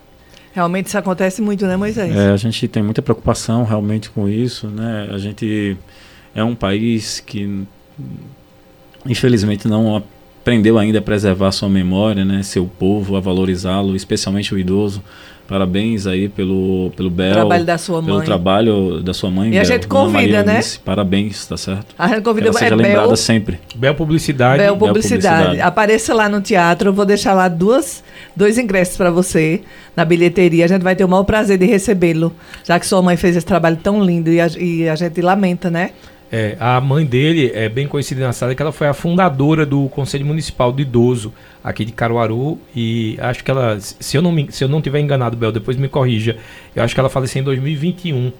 Realmente isso acontece muito, né, Moisés? É, a gente tem muita preocupação realmente com isso, né? A gente é um país que infelizmente não aprendeu ainda a preservar sua memória, né? Seu povo, a valorizá-lo, especialmente o idoso. Parabéns aí pelo, pelo Bel. Trabalho da sua mãe. Pelo trabalho da sua mãe. E Bel, a gente convida, né? parabéns, tá certo? A gente convida Ela seja é lembrada Bel, sempre. Bel Publicidade. Bel Publicidade. Bel Publicidade. Apareça lá no teatro, eu vou deixar lá duas, dois ingressos para você na bilheteria. A gente vai ter o maior prazer de recebê-lo, já que sua mãe fez esse trabalho tão lindo e a, e a gente lamenta, né? É, a mãe dele é bem conhecida na cidade que ela foi a fundadora do Conselho Municipal do Idoso aqui de Caruaru e acho que ela, se eu não me, se eu não tiver enganado, Bel, depois me corrija. Eu acho que ela faleceu em 2021.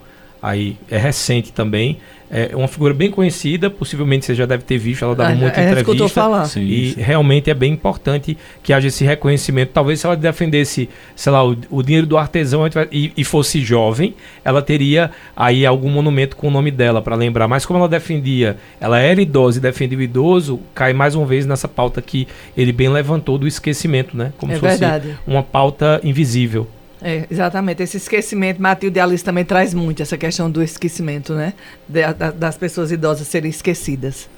Aí é recente também. É uma figura bem conhecida, possivelmente você já deve ter visto, ela dava ah, muita é, entrevista. Falar. Sim, e sim. realmente é bem importante que haja esse reconhecimento. Talvez se ela defendesse, sei lá, o, o dinheiro do artesão e, e, fosse jovem, ela teria aí algum monumento com o nome dela para lembrar. Mas como ela defendia, ela era idosa e defendia o idoso, cai mais uma vez nessa pauta que ele bem levantou do esquecimento, né? Como é se fosse verdade. uma pauta invisível. É, exatamente. Esse esquecimento, Matilde Alice também traz muito essa questão do esquecimento, né? De, da, das pessoas idosas serem esquecidas.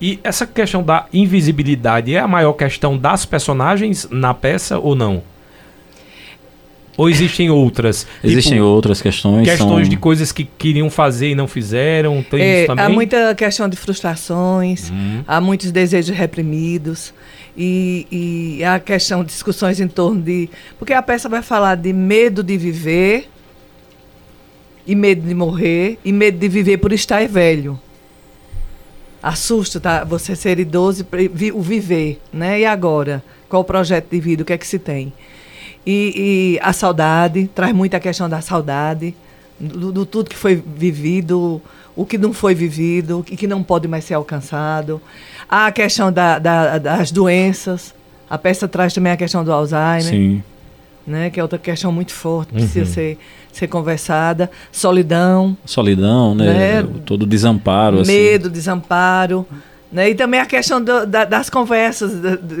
E essa questão da invisibilidade é a maior questão das personagens na peça ou não? Ou existem outras? (laughs) Existem tipo, outras questões. Questões são... de coisas que queriam fazer e não fizeram. Tem é, isso também? Há muita questão de frustrações, uhum. há muitos desejos reprimidos. E, e a questão discussões em torno de. Porque a peça vai falar de medo de viver, e medo de morrer, e medo de viver por estar velho. Assusta tá? você ser idoso e o viver, né? E agora? Qual o projeto de vida? O que é que se tem? E, e, a saudade, traz muita questão da saudade, do, do, tudo que foi vivido, o que não foi vivido, o que não pode mais ser alcançado. A questão da, da, das doenças. A peça traz também a questão do Alzheimer. Sim. Né, que é outra questão muito forte, precisa uhum. ser, ser conversada. Solidão. Solidão, né? né? Todo desamparo. Assim. Medo, assim. desamparo. Né? E também a questão do, da, das conversas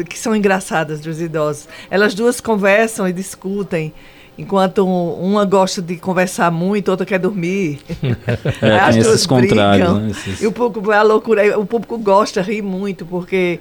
que são engraçadas dos idosos. Elas duas conversam e discutem. Enquanto uma gosta de conversar muito, outra quer dormir. (laughs) É, As tem esses contrários. Né? Esses... E o público, a loucura, o público gosta, ri muito, porque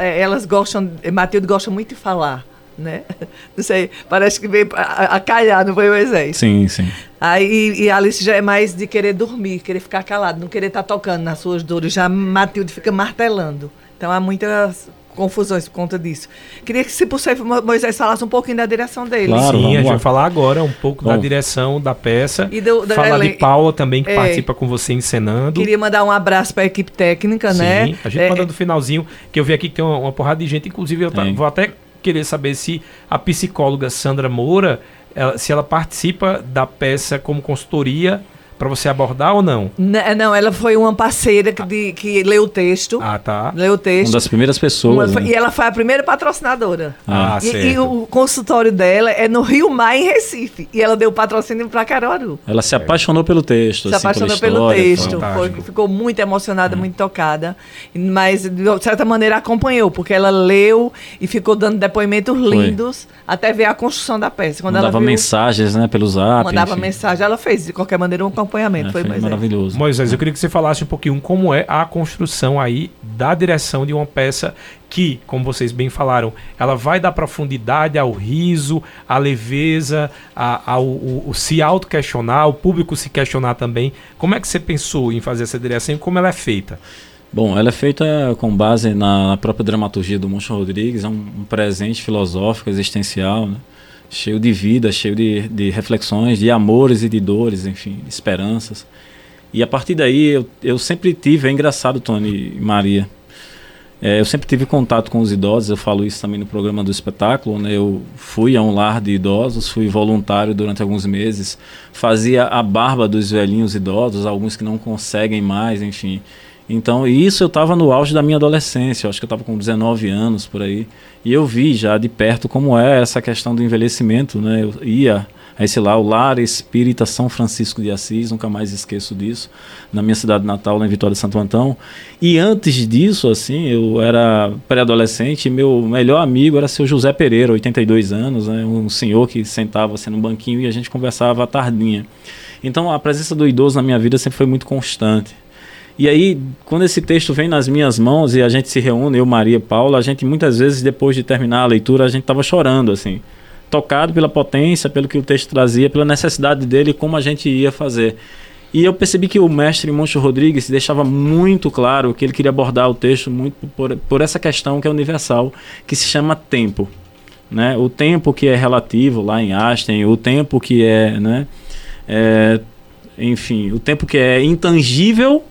é, elas gostam, Matilde gosta muito de falar né? (laughs) Não sei, parece que veio a, a calhar, não foi o exemplo. Sim, sim. Aí, e a Alice já é mais de querer dormir, querer ficar calado, não querer estar tá tocando nas suas dores. Já Matilde fica martelando. Então há muitas confusões por conta disso. Queria que, se possível, Moisés falasse um pouquinho da direção dele. Claro, Sim, a gente vai falar agora um pouco da direção da peça. E do, Falar de Paula também, que é, participa com você encenando. Queria mandar um abraço para a equipe técnica, Sim, né? a gente é, manda no finalzinho, que eu vi aqui que tem uma, uma porrada de gente, inclusive eu tá, vou até querer saber se a psicóloga Sandra Moura, ela, se ela participa da peça como consultoria para você abordar ou não? N não, ela foi uma parceira que, de, que leu o texto. Ah, tá. Leu o texto. Uma das primeiras pessoas. Uma, né? E ela foi a primeira patrocinadora. Ah, e, certo. E o consultório dela é no Rio Mar, em Recife. E ela deu patrocínio para Caruaru. Ela se apaixonou pelo texto. Se assim, apaixonou pelo texto. Foi, ficou muito emocionada, é. muito tocada. Mas, de certa maneira, acompanhou, porque ela leu e ficou dando depoimentos lindos foi. até ver a construção da peça. Quando mandava ela viu, mensagens, né, pelos zap. Mandava enfim. mensagem. Ela fez, de qualquer maneira, um acompanhamento. É, foi, foi maravilhoso. Moisés, eu queria que você falasse um pouquinho como é a construção aí da direção de uma peça que, como vocês bem falaram, ela vai dar profundidade ao riso, à leveza, a, ao, o, o se auto-questionar, o público se questionar também. Como é que você pensou em fazer essa direção e como ela é feita? Bom, ela é feita com base na, na própria dramaturgia do Moncho Rodrigues, é um, um presente filosófico, existencial, né? Cheio de vida, cheio de, de reflexões, de amores e de dores, enfim, esperanças. E a partir daí eu, eu sempre tive, é engraçado, Tony e Maria, é, eu sempre tive contato com os idosos, eu falo isso também no programa do espetáculo. Né? Eu fui a um lar de idosos, fui voluntário durante alguns meses, fazia a barba dos velhinhos idosos, alguns que não conseguem mais, enfim. Então, isso eu estava no auge da minha adolescência, acho que eu estava com 19 anos por aí, e eu vi já de perto como é essa questão do envelhecimento, né? Eu ia a esse lá, o Lar Espírita São Francisco de Assis, nunca mais esqueço disso, na minha cidade natal, na Vitória de Santo Antão. E antes disso, assim, eu era pré-adolescente e meu melhor amigo era seu José Pereira, 82 anos, né? um senhor que sentava assim no banquinho e a gente conversava à tardinha. Então a presença do idoso na minha vida sempre foi muito constante. E aí, quando esse texto vem nas minhas mãos e a gente se reúne, eu, Maria Paula, a gente muitas vezes, depois de terminar a leitura, a gente estava chorando, assim. Tocado pela potência, pelo que o texto trazia, pela necessidade dele como a gente ia fazer. E eu percebi que o mestre Moncho Rodrigues deixava muito claro que ele queria abordar o texto muito por, por essa questão que é universal, que se chama tempo. Né? O tempo que é relativo lá em Einstein, o tempo que é, né? É, enfim, o tempo que é intangível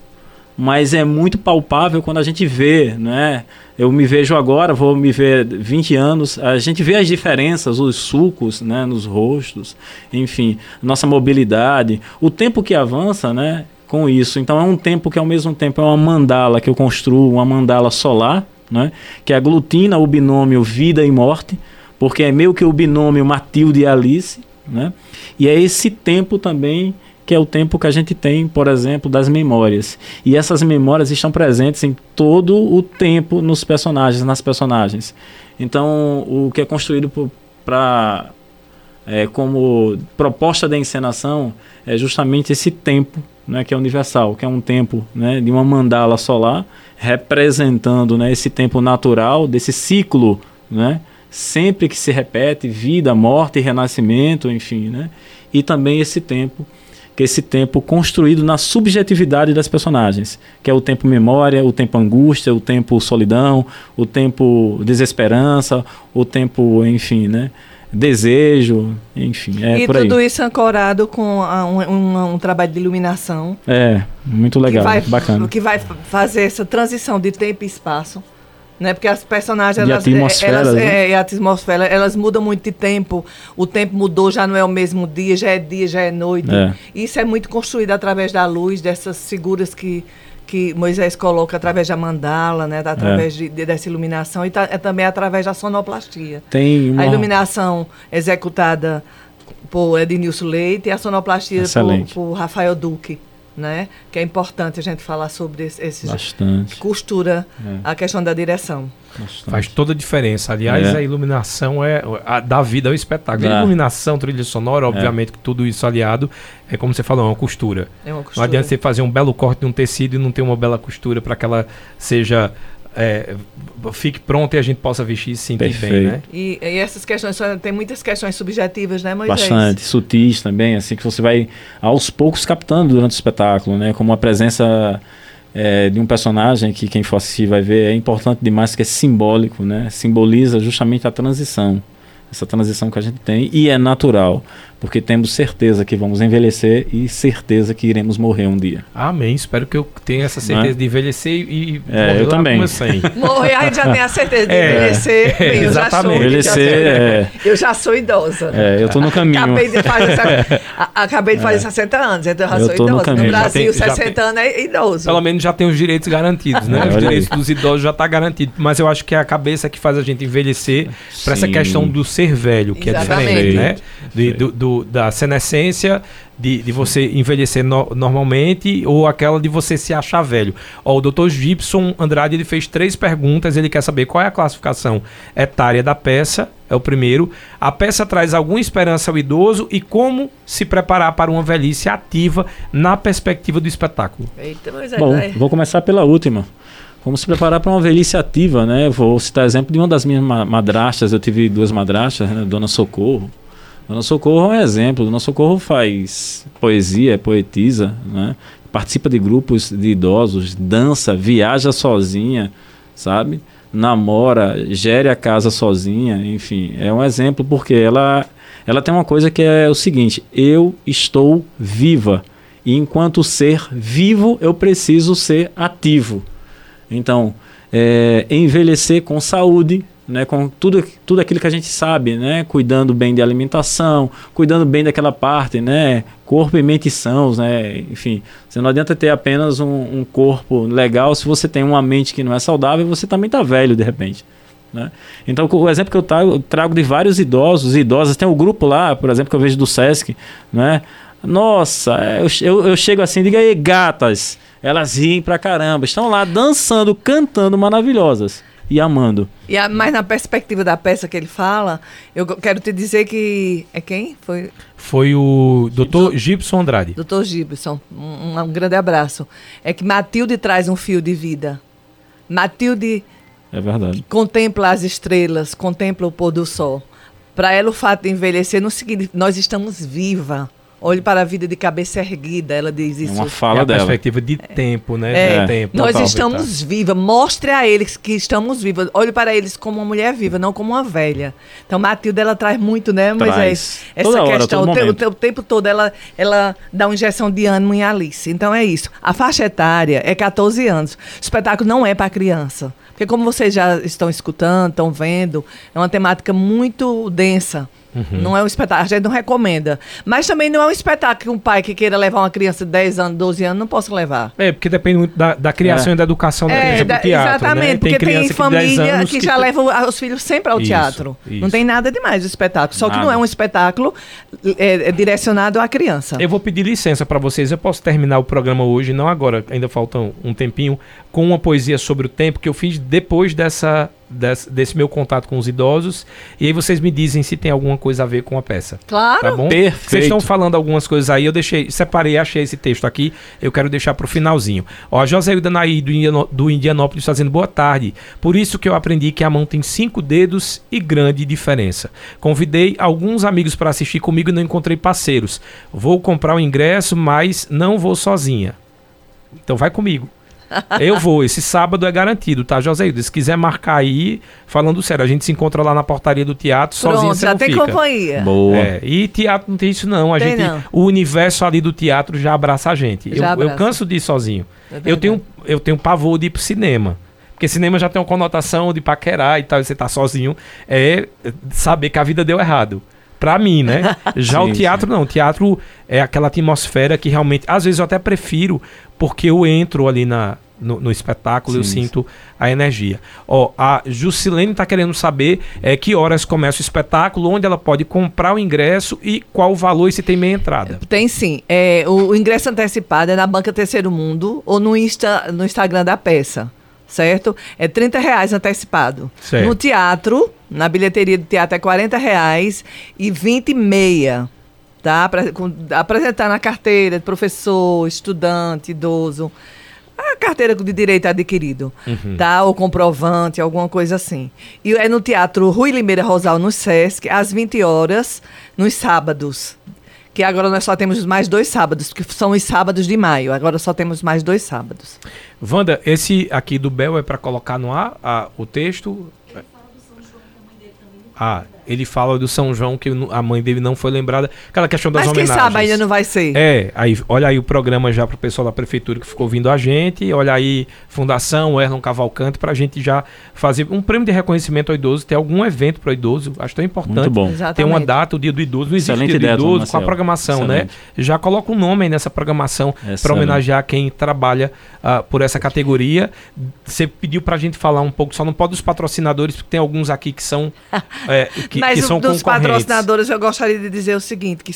mas é muito palpável quando a gente vê, né? Eu me vejo agora, vou me ver 20 anos, a gente vê as diferenças, os sulcos, né, nos rostos, enfim, nossa mobilidade, o tempo que avança, né, com isso. Então é um tempo que ao mesmo tempo é uma mandala que eu construo, uma mandala solar, né, que aglutina o binômio vida e morte, porque é meio que o binômio Matilde e Alice, né? E é esse tempo também que é o tempo que a gente tem, por exemplo, das memórias. E essas memórias estão presentes em todo o tempo nos personagens, nas personagens. Então, o que é construído para é, como proposta da encenação é justamente esse tempo, né, que é universal, que é um tempo né, de uma mandala solar representando né, esse tempo natural desse ciclo, né, sempre que se repete vida, morte, renascimento, enfim, né, e também esse tempo que esse tempo construído na subjetividade das personagens, que é o tempo memória, o tempo angústia, o tempo solidão, o tempo desesperança, o tempo, enfim, né? Desejo, enfim, é e tudo isso ancorado com a, um, um, um, trabalho de iluminação. É, muito legal, que vai, bacana. Que vai fazer essa transição de tempo e espaço né? Porque as personagens, elas, atmosfera, elas, né? é, e a atmosfera, elas mudam muito de tempo. O tempo mudou, já não é o mesmo dia, já é dia, já é noite. É. Isso é muito construído através da luz, dessas figuras que, que Moisés coloca através da mandala, né? Através de, de- dessa iluminação e ta- é também através da sonoplastia. Tem uma... A iluminação executada por Ednilson Leite e a sonoplastia por, por Rafael Duque, né? Que é importante a gente falar sobre esse, esses Bastante. costura É. a questão da direção. bastante. Faz toda a diferença. Aliás, É. a iluminação é a, da vida ao espetáculo. A Dá. iluminação, trilha sonora, obviamente, que tudo isso aliado, é como você falou, é uma costura. É uma Não costura. adianta você fazer um belo corte de um tecido e não ter uma bela costura para que ela seja é, fique pronta e a gente possa vestir e se sentir bem, Perfeito. né? E, e essas questões, tem muitas questões subjetivas, né, Moisés? Bastante, sutis também, assim, que você vai aos poucos captando durante o espetáculo, né? Como a presença é, de um personagem que quem for assistir vai ver é importante demais, que é simbólico, né? Simboliza justamente a transição. Essa transição que a gente tem e é natural, porque temos certeza que vamos envelhecer e certeza que iremos morrer um dia. Amém. Espero que eu tenha essa certeza de envelhecer e É, morrer eu lá também. com meu 100. Morrer, a gente já tem a certeza de É, envelhecer. é, Bem, eu já sou. exatamente. eu já sou- Envelhecer, é, Eu já sou idosa. é, eu tô no caminho. Acabei de fazer, essa- (laughs) a- acabei de fazer 60 anos, então eu já Eu sou no idosa. No, caminho. Já Brasil, tem- já 60 anos é idoso. Pelo menos já tem os direitos garantidos, né? É, os direitos aí. dos idosos já tá garantido. Mas eu acho que é a cabeça que faz a gente envelhecer para essa questão do ser velho, que é Exatamente. diferente, né? De- Perfeito. do, do- da senescência, de, de você envelhecer no- normalmente, ou aquela de você se achar velho. Ó, o Dr. Gibson Andrade ele fez três perguntas. Ele quer saber qual é a classificação etária da peça. É o primeiro. A peça traz alguma esperança ao idoso e como se preparar para uma velhice ativa na perspectiva do espetáculo. Eita, Moisés, Bom, vai. vou começar pela última. Como se preparar para uma velhice ativa, né? Vou citar exemplo de uma das minhas ma- madrastas. Eu tive duas madrastas, né? Dona Socorro. Dona Socorro é um exemplo. Dona Socorro faz poesia, poetisa, né? Participa de grupos de idosos, dança, viaja sozinha, sabe? Namora, gere a casa sozinha, enfim. É um exemplo porque ela, ela tem uma coisa que é o seguinte: eu estou viva. E enquanto ser vivo, eu preciso ser ativo. Então, é, envelhecer com saúde, né, com tudo, tudo aquilo que a gente sabe, né, cuidando bem de alimentação, cuidando bem daquela parte, né, corpo e mente sãos, né, enfim, você não adianta ter apenas um, um corpo legal se você tem uma mente que não é saudável, você também está velho de repente. Né? Então, o exemplo que eu trago, eu trago de vários idosos e idosas, tem um grupo lá, por exemplo, que eu vejo do Sesc, né? Nossa, eu, eu, eu chego assim, diga aí, gatas. Elas riem pra caramba, estão lá dançando, cantando maravilhosas e amando. E a- mas na perspectiva da peça que ele fala, eu quero te dizer que. É quem? Foi Foi o Dr. Gibson Andrade. Dr. Gibson. Um, um grande abraço. É que Matilde traz um fio de vida. Matilde É verdade. contempla as estrelas, contempla o pôr do sol. Para ela, o fato de envelhecer não significa. Nós estamos viva. Olhe para a vida de cabeça erguida, ela diz É isso. uma É fala a dela. perspectiva de tempo, né? É, De tempo. Nós Total, estamos vivas. Mostre a eles que estamos vivas. Olhe para eles como uma mulher viva, não como uma velha. Então, Matilda, ela traz muito, né, Traz. Moisés? Essa Toda hora, questão. todo o, te- o momento. te- o tempo todo ela, ela dá uma injeção de ânimo em Alice. Então, é isso. A faixa etária é 14 anos. O espetáculo não é para criança. Porque, como vocês já estão escutando, estão vendo, é uma temática muito densa. Uhum. Não é um espetáculo, a gente não recomenda. Mas também não é um espetáculo que um pai que queira levar uma criança de 10 anos, 12 anos, não possa levar. É, porque depende muito da, da criação É. e da educação da É, criança da- pro teatro, exatamente, né? porque tem, que 10 família anos que, já tem- leva os filhos sempre ao Isso, teatro. isso. Não tem nada demais do espetáculo. Só que não Nada. é um espetáculo é, é direcionado à criança. Eu vou pedir licença para vocês. Eu posso terminar o programa hoje, não agora, ainda falta um tempinho, com uma poesia sobre o tempo que eu fiz depois dessa, desse, desse meu contato com os idosos. E aí vocês me dizem se tem alguma coisa a ver com a peça. Claro. Tá bom? Perfeito. Vocês estão falando algumas coisas aí, eu deixei, separei, achei esse texto aqui, eu quero deixar pro finalzinho. Ó, a Joséilda Naí do, Indiano, do Indianópolis fazendo boa tarde. Por isso que eu aprendi que a mão tem cinco dedos e grande diferença. Convidei alguns amigos para assistir comigo e não encontrei parceiros. Vou comprar o ingresso, mas não vou sozinha. Então vai comigo. Eu vou, esse sábado é garantido, tá, Joséilda? Se quiser marcar aí, falando sério, a gente se encontra lá na portaria do teatro, Pronto, você já não tem fica. companhia. Boa. É, e teatro não tem isso não. A Tem gente, não. o universo ali do teatro já abraça a gente. Eu, eu abraça. canso de ir sozinho. É eu tenho eu tenho pavor de ir pro cinema. Porque cinema já tem uma conotação de paquerar e tal, e você tá sozinho. É saber que a vida deu errado. Pra mim, né? (laughs) Já sim, o teatro sim. não. O teatro é aquela atmosfera que realmente. Às vezes eu até prefiro, porque eu entro ali na, no, no espetáculo, sim, eu sinto a energia. Ó, a Jusilene está querendo saber é, que horas começa o espetáculo, onde ela pode comprar o ingresso e qual o valor e se tem meia entrada. Tem sim. É, o, o ingresso antecipado é na Banca Terceiro Mundo ou no, Insta, no Instagram da peça certo? É 30 reais antecipado. Certo. No teatro, na bilheteria do teatro é 40 reais e 20 e meia. Tá? Pra, com, apresentar na carteira, professor, estudante, idoso. A carteira de direito adquirido, uhum. tá? Ou comprovante, alguma coisa assim. E é no Teatro Rui Limeira Rosal, no Sesc, às 20 horas, nos sábados que agora nós só temos mais dois sábados, que são os sábados de maio. Agora só temos mais dois sábados. Wanda, esse aqui do Bel é para colocar no ar a, o texto? Ele fala do São João, que a mãe dele também Ah, ele fala do São João que a mãe dele não foi lembrada. Aquela questão das Mas homenagens. Mas quem sabe ainda não vai ser. É, aí olha aí o programa já para o pessoal da prefeitura que ficou ouvindo a gente, olha aí Fundação Erlon Cavalcante para a gente já fazer um prêmio de reconhecimento ao idoso, ter algum evento para o idoso, acho tão importante. Muito bom. Ter uma data, o dia do idoso, não existe Excelente dia do idoso com a programação, né? Excelente. né? Já coloca um nome aí nessa programação para homenagear quem trabalha uh, por essa categoria. Você pediu para a gente falar um pouco, só não pode dos patrocinadores, porque tem alguns aqui que são (laughs) é, que, Mas que são dos patrocinadores, eu gostaria de dizer o seguinte: que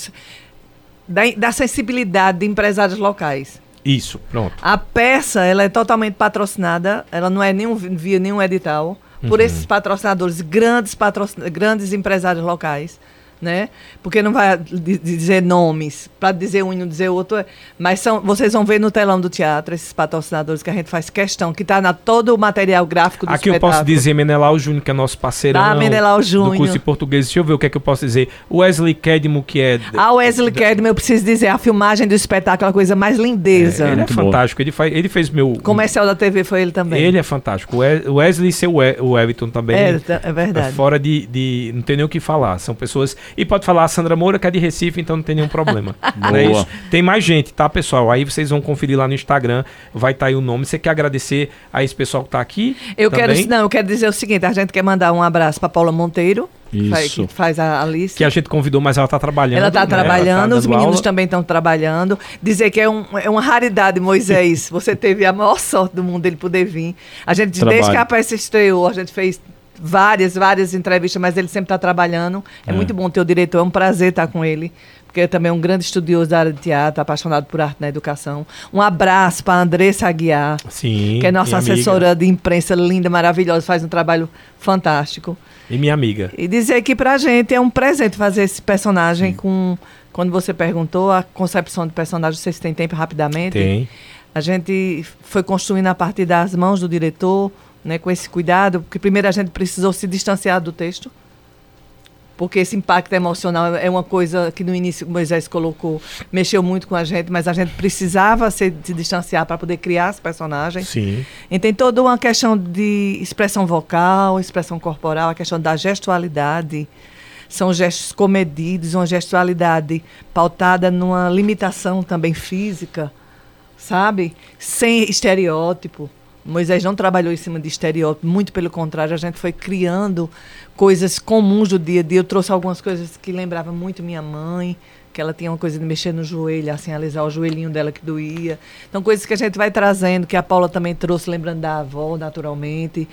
da, da sensibilidade de empresários locais. Isso, pronto. A peça ela é totalmente patrocinada, ela não é nenhum, via nenhum edital, por uhum. esses patrocinadores, grandes, patrocin grandes empresários locais né? Porque não vai dizer nomes, para dizer um e não dizer outro, mas são, vocês vão ver no telão do teatro esses patrocinadores que a gente faz questão, que está na todo o material gráfico do Aqui espetáculo. eu posso dizer Menelau Júnior, que é nosso parceiro ah, Menelau Júnior. do curso de português. Deixa eu ver o que é que eu posso dizer. Wesley Kedmo, que é... Ah, o Wesley Kedmo, eu preciso dizer, a filmagem do espetáculo é a coisa mais lindeza. É, ele é fantástico, ele, faz, ele fez meu... Comercial da TV foi ele também. Ele é fantástico. O Wesley e seu o Everton também. É, é verdade. É fora de, de... Não tem nem o que falar. São pessoas... E pode falar a Sandra Moura, que é de Recife, então não tem nenhum problema. (laughs) é isso? Tem mais gente, tá, pessoal? Aí vocês vão conferir lá no Instagram, vai estar tá aí o nome. Você quer agradecer a esse pessoal que está aqui? Eu também? quero, não, eu quero dizer o seguinte, a gente quer mandar um abraço para Paula Monteiro, isso. Que faz a, lista. Que a gente convidou, mas ela está trabalhando. Ela está né? trabalhando, tá os meninos aula. também estão trabalhando. Dizer que é, um, é uma raridade, Moisés. (laughs) Você teve a maior sorte do mundo dele poder vir. A gente, Trabalho. desde que a peça estreou, a gente fez várias, várias entrevistas, mas ele sempre está trabalhando. É, é, muito bom ter o diretor, é um prazer estar com ele, porque é também um grande estudioso da área de teatro, apaixonado por arte na educação. Um abraço para a Andressa Aguiar, Sim, que é nossa assessora amiga. de imprensa linda, maravilhosa, faz um trabalho fantástico. E minha amiga. E dizer que para a gente é um presente fazer esse personagem Sim. com. Quando você perguntou a concepção de personagem, vocês têm tempo rapidamente? Tem. A gente foi construindo a partir das mãos do diretor, né, com esse cuidado, porque primeiro a gente precisou se distanciar do texto, porque esse impacto emocional é uma coisa que no início o Moisés colocou, mexeu muito com a gente, mas a gente precisava se, se distanciar para poder criar esse personagem. Sim. E tem toda uma questão de expressão vocal, expressão corporal, a questão da gestualidade. São gestos comedidos, uma gestualidade pautada numa limitação também física, sabe? Sem estereótipo. Moisés não trabalhou em cima de estereótipo, muito pelo contrário, a gente foi criando coisas comuns do dia a dia. Eu trouxe algumas coisas que lembravam muito minha mãe, que ela tinha uma coisa de mexer no joelho, assim, alisar o joelhinho dela que doía. Então, coisas que a gente vai trazendo, que a Paula também trouxe, lembrando da avó, naturalmente.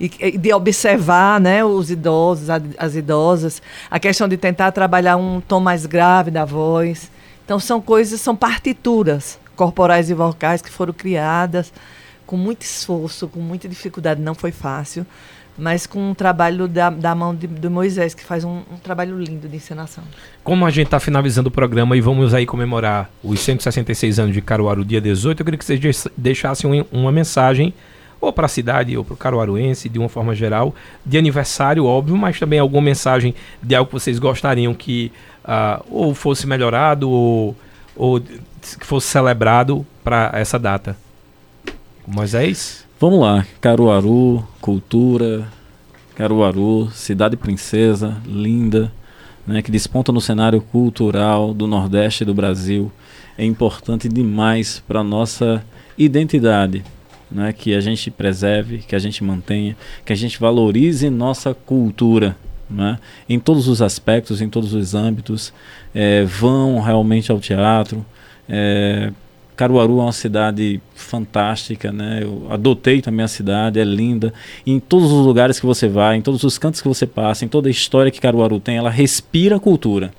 E, e de observar né, os idosos, as idosas. A questão de tentar trabalhar um tom mais grave da voz. Então, são coisas, são partituras corporais e vocais que foram criadas com muito esforço, com muita dificuldade, não foi fácil, mas com um trabalho da, da mão de, do Moisés, que faz um, um trabalho lindo de encenação. Como a gente está finalizando o programa e vamos aí comemorar os 166 anos de Caruaru, dia 18, eu queria que vocês deixassem uma mensagem ou para a cidade ou para o caruaruense, de uma forma geral, de aniversário, óbvio, mas também alguma mensagem de algo que vocês gostariam que uh, ou fosse melhorado ou, ou que fosse celebrado para essa data. Moisés? Vamos lá. Caruaru, cultura. Caruaru, cidade princesa, linda, né, que desponta no cenário cultural do Nordeste do Brasil. É importante demais para nossa identidade. né, que a gente preserve, que a gente mantenha, que a gente valorize nossa cultura, né, em todos os aspectos, em todos os âmbitos. É, vão realmente ao teatro. É, Caruaru é uma cidade fantástica, né? Eu adotei também a cidade, é linda. em todos os lugares que você vai, em todos os cantos que você passa, em toda a história que Caruaru tem, ela respira cultura.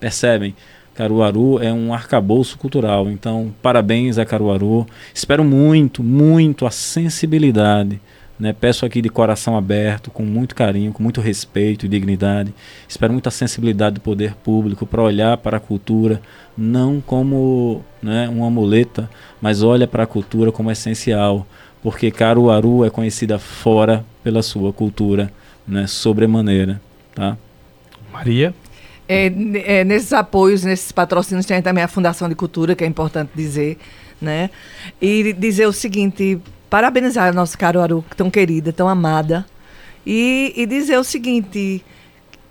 Percebem? Caruaru é um arcabouço cultural. Então, parabéns a Caruaru. Espero muito, muito a sensibilidade. Né? Peço aqui de coração aberto, com muito carinho, com muito respeito e dignidade. Espero muita sensibilidade do poder público para olhar para a cultura, não como né, uma muleta, mas olha para a cultura como essencial. Porque Caruaru é conhecida fora pela sua cultura, né, sobremaneira. Tá? Maria? É, é, nesses apoios, nesses patrocínios, tem também a Fundação de Cultura, que é importante dizer, né? E dizer o seguinte, parabenizar a nossa Caruaru, tão querida, tão amada, e, e dizer o seguinte,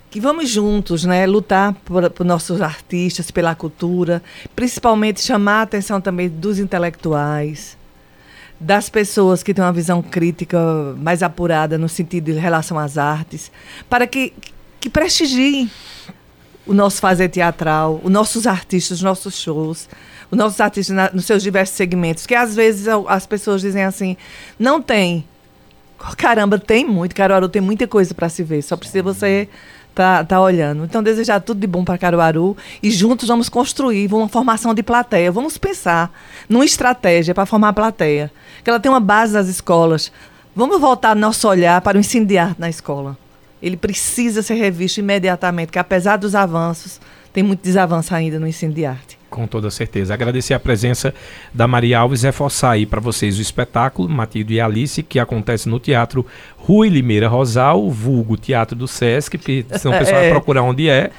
que vamos juntos, né, lutar por, por, nossos artistas, pela cultura, principalmente chamar a atenção também dos intelectuais, das pessoas que têm uma visão crítica mais apurada no sentido de relação às artes, para que, que prestigiem o nosso fazer teatral, os nossos artistas, os nossos shows, os nossos artistas na, nos seus diversos segmentos, que às vezes as pessoas dizem assim, não tem. Caramba, tem muito, Caruaru tem muita coisa para se ver, só precisa você tá, tá olhando. Então, desejar tudo de bom para Caruaru e juntos vamos construir uma formação de plateia. Vamos pensar numa estratégia para formar a plateia. Que ela tem uma base nas escolas. Vamos voltar nosso olhar para o incendiar na escola ele precisa ser revisto imediatamente, que apesar dos avanços, tem muito desavanço ainda no arte. Com toda certeza. Agradecer a presença da Maria Alves reforçar aí para vocês o espetáculo Matilde e Alice, que acontece no Teatro Rui Limeira Rosal, vulgo Teatro do Sesc, porque senão o pessoal (laughs) é. vai procurar onde é.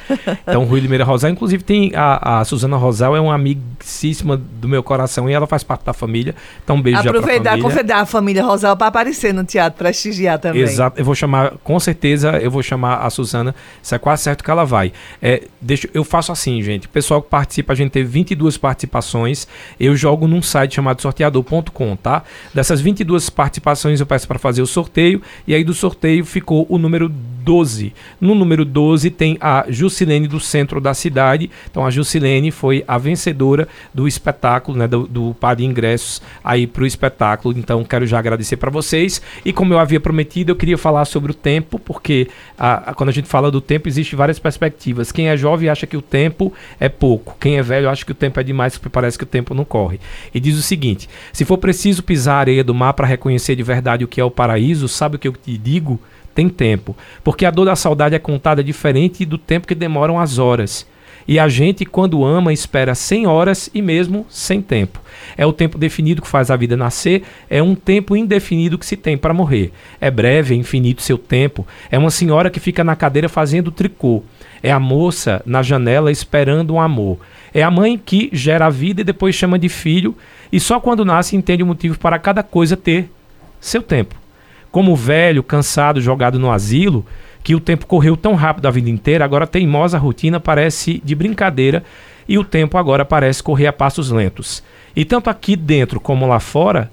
Então, Rui Limeira Rosal, inclusive tem a, a Suzana Rosal, é uma amicíssima do meu coração e ela faz parte da família. Então, um beijo Aproveitar, já convidar a família Rosal para aparecer no teatro, prestigiar também. Exato, eu vou chamar, com certeza, eu vou chamar a Suzana, isso é quase certo que ela vai. É, deixa, eu faço assim, gente, o pessoal que participa, a gente teve 22 participações, eu jogo num site chamado sorteador.com, tá? Dessas 22 participações eu peço para fazer o sorteio e aí do sorteio ficou o número 12. No número 12 tem a Jusilene do centro da cidade. Então a Jusilene foi a vencedora do espetáculo, né, do, do par de ingressos aí para o espetáculo. Então quero já agradecer para vocês. E como eu havia prometido, eu queria falar sobre o tempo, porque a, a, quando a gente fala do tempo, existe várias perspectivas. Quem é jovem acha que o tempo é pouco. Quem é velho acha que o tempo é demais, porque parece que o tempo não corre. E diz o seguinte: se for preciso pisar a areia do mar para reconhecer de verdade o que é o paraíso, sabe o que eu te digo? Tem tempo. Porque a dor da saudade é contada diferente do tempo que demoram as horas. E a gente, quando ama, espera 100 horas e mesmo sem tempo. É o tempo definido que faz a vida nascer, é um tempo indefinido que se tem para morrer. É breve, é infinito seu tempo. É uma senhora que fica na cadeira fazendo tricô. É a moça na janela esperando um amor. É a mãe que gera a vida e depois chama de filho, e só quando nasce entende o motivo para cada coisa ter seu tempo como velho, cansado, jogado no asilo, que o tempo correu tão rápido a vida inteira, agora a teimosa rotina parece de brincadeira e o tempo agora parece correr a passos lentos. E tanto aqui dentro como lá fora,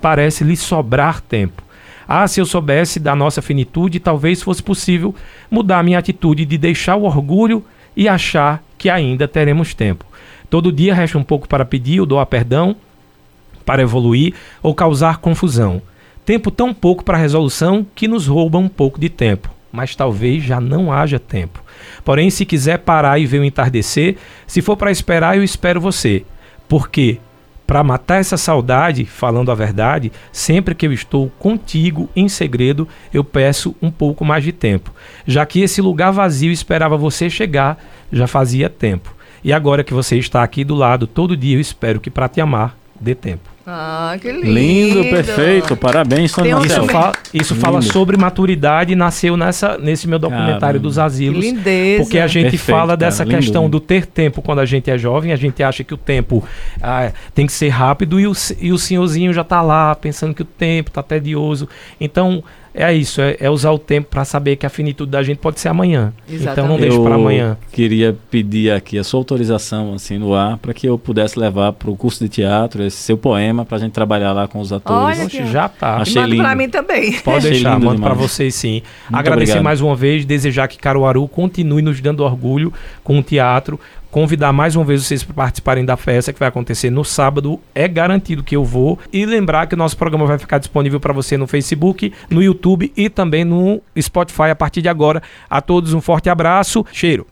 parece lhe sobrar tempo. Ah, se eu soubesse da nossa finitude, talvez fosse possível mudar minha atitude de deixar o orgulho e achar que ainda teremos tempo. Todo dia resta um pouco para pedir ou doar perdão, para evoluir ou causar confusão. Tempo tão pouco para resolução que nos rouba um pouco de tempo, mas talvez já não haja tempo. Porém, se quiser parar e ver o entardecer, se for para esperar, eu espero você. Porque para matar essa saudade, falando a verdade, sempre que eu estou contigo em segredo, eu peço um pouco mais de tempo, já que esse lugar vazio esperava você chegar já fazia tempo. E agora que você está aqui do lado todo dia, eu espero que para te amar dê tempo. Ah, que lindo. Lindo, perfeito. Parabéns, Sonia. Um isso, fala, isso fala sobre maturidade e nasceu nessa, nesse meu documentário Caramba. dos asilos. Que lindeza. Porque a gente perfeito, fala dessa cara, questão lindo. do ter tempo quando a gente é jovem. A gente acha que o tempo ah, tem que ser rápido e o, e o senhorzinho já está lá pensando que o tempo está tedioso. Então, é isso, é, é usar o tempo para saber que a finitude da gente pode ser amanhã. Exatamente. Então não deixe para amanhã. Queria pedir aqui a sua autorização assim no ar para que eu pudesse levar para o curso de teatro esse seu poema tema pra gente trabalhar lá com os atores. Olha Oxe, já tá. Achei manda pra lindo. mim também. Pode Achei deixar, mando para vocês sim. Muito Agradecer obrigado. mais uma vez, desejar que Caruaru continue nos dando orgulho com o teatro. Convidar mais uma vez vocês para participarem da festa que vai acontecer no sábado. É garantido que eu vou. E lembrar que o nosso programa vai ficar disponível para você no Facebook, no YouTube e também no Spotify a partir de agora. A todos um forte abraço. Cheiro.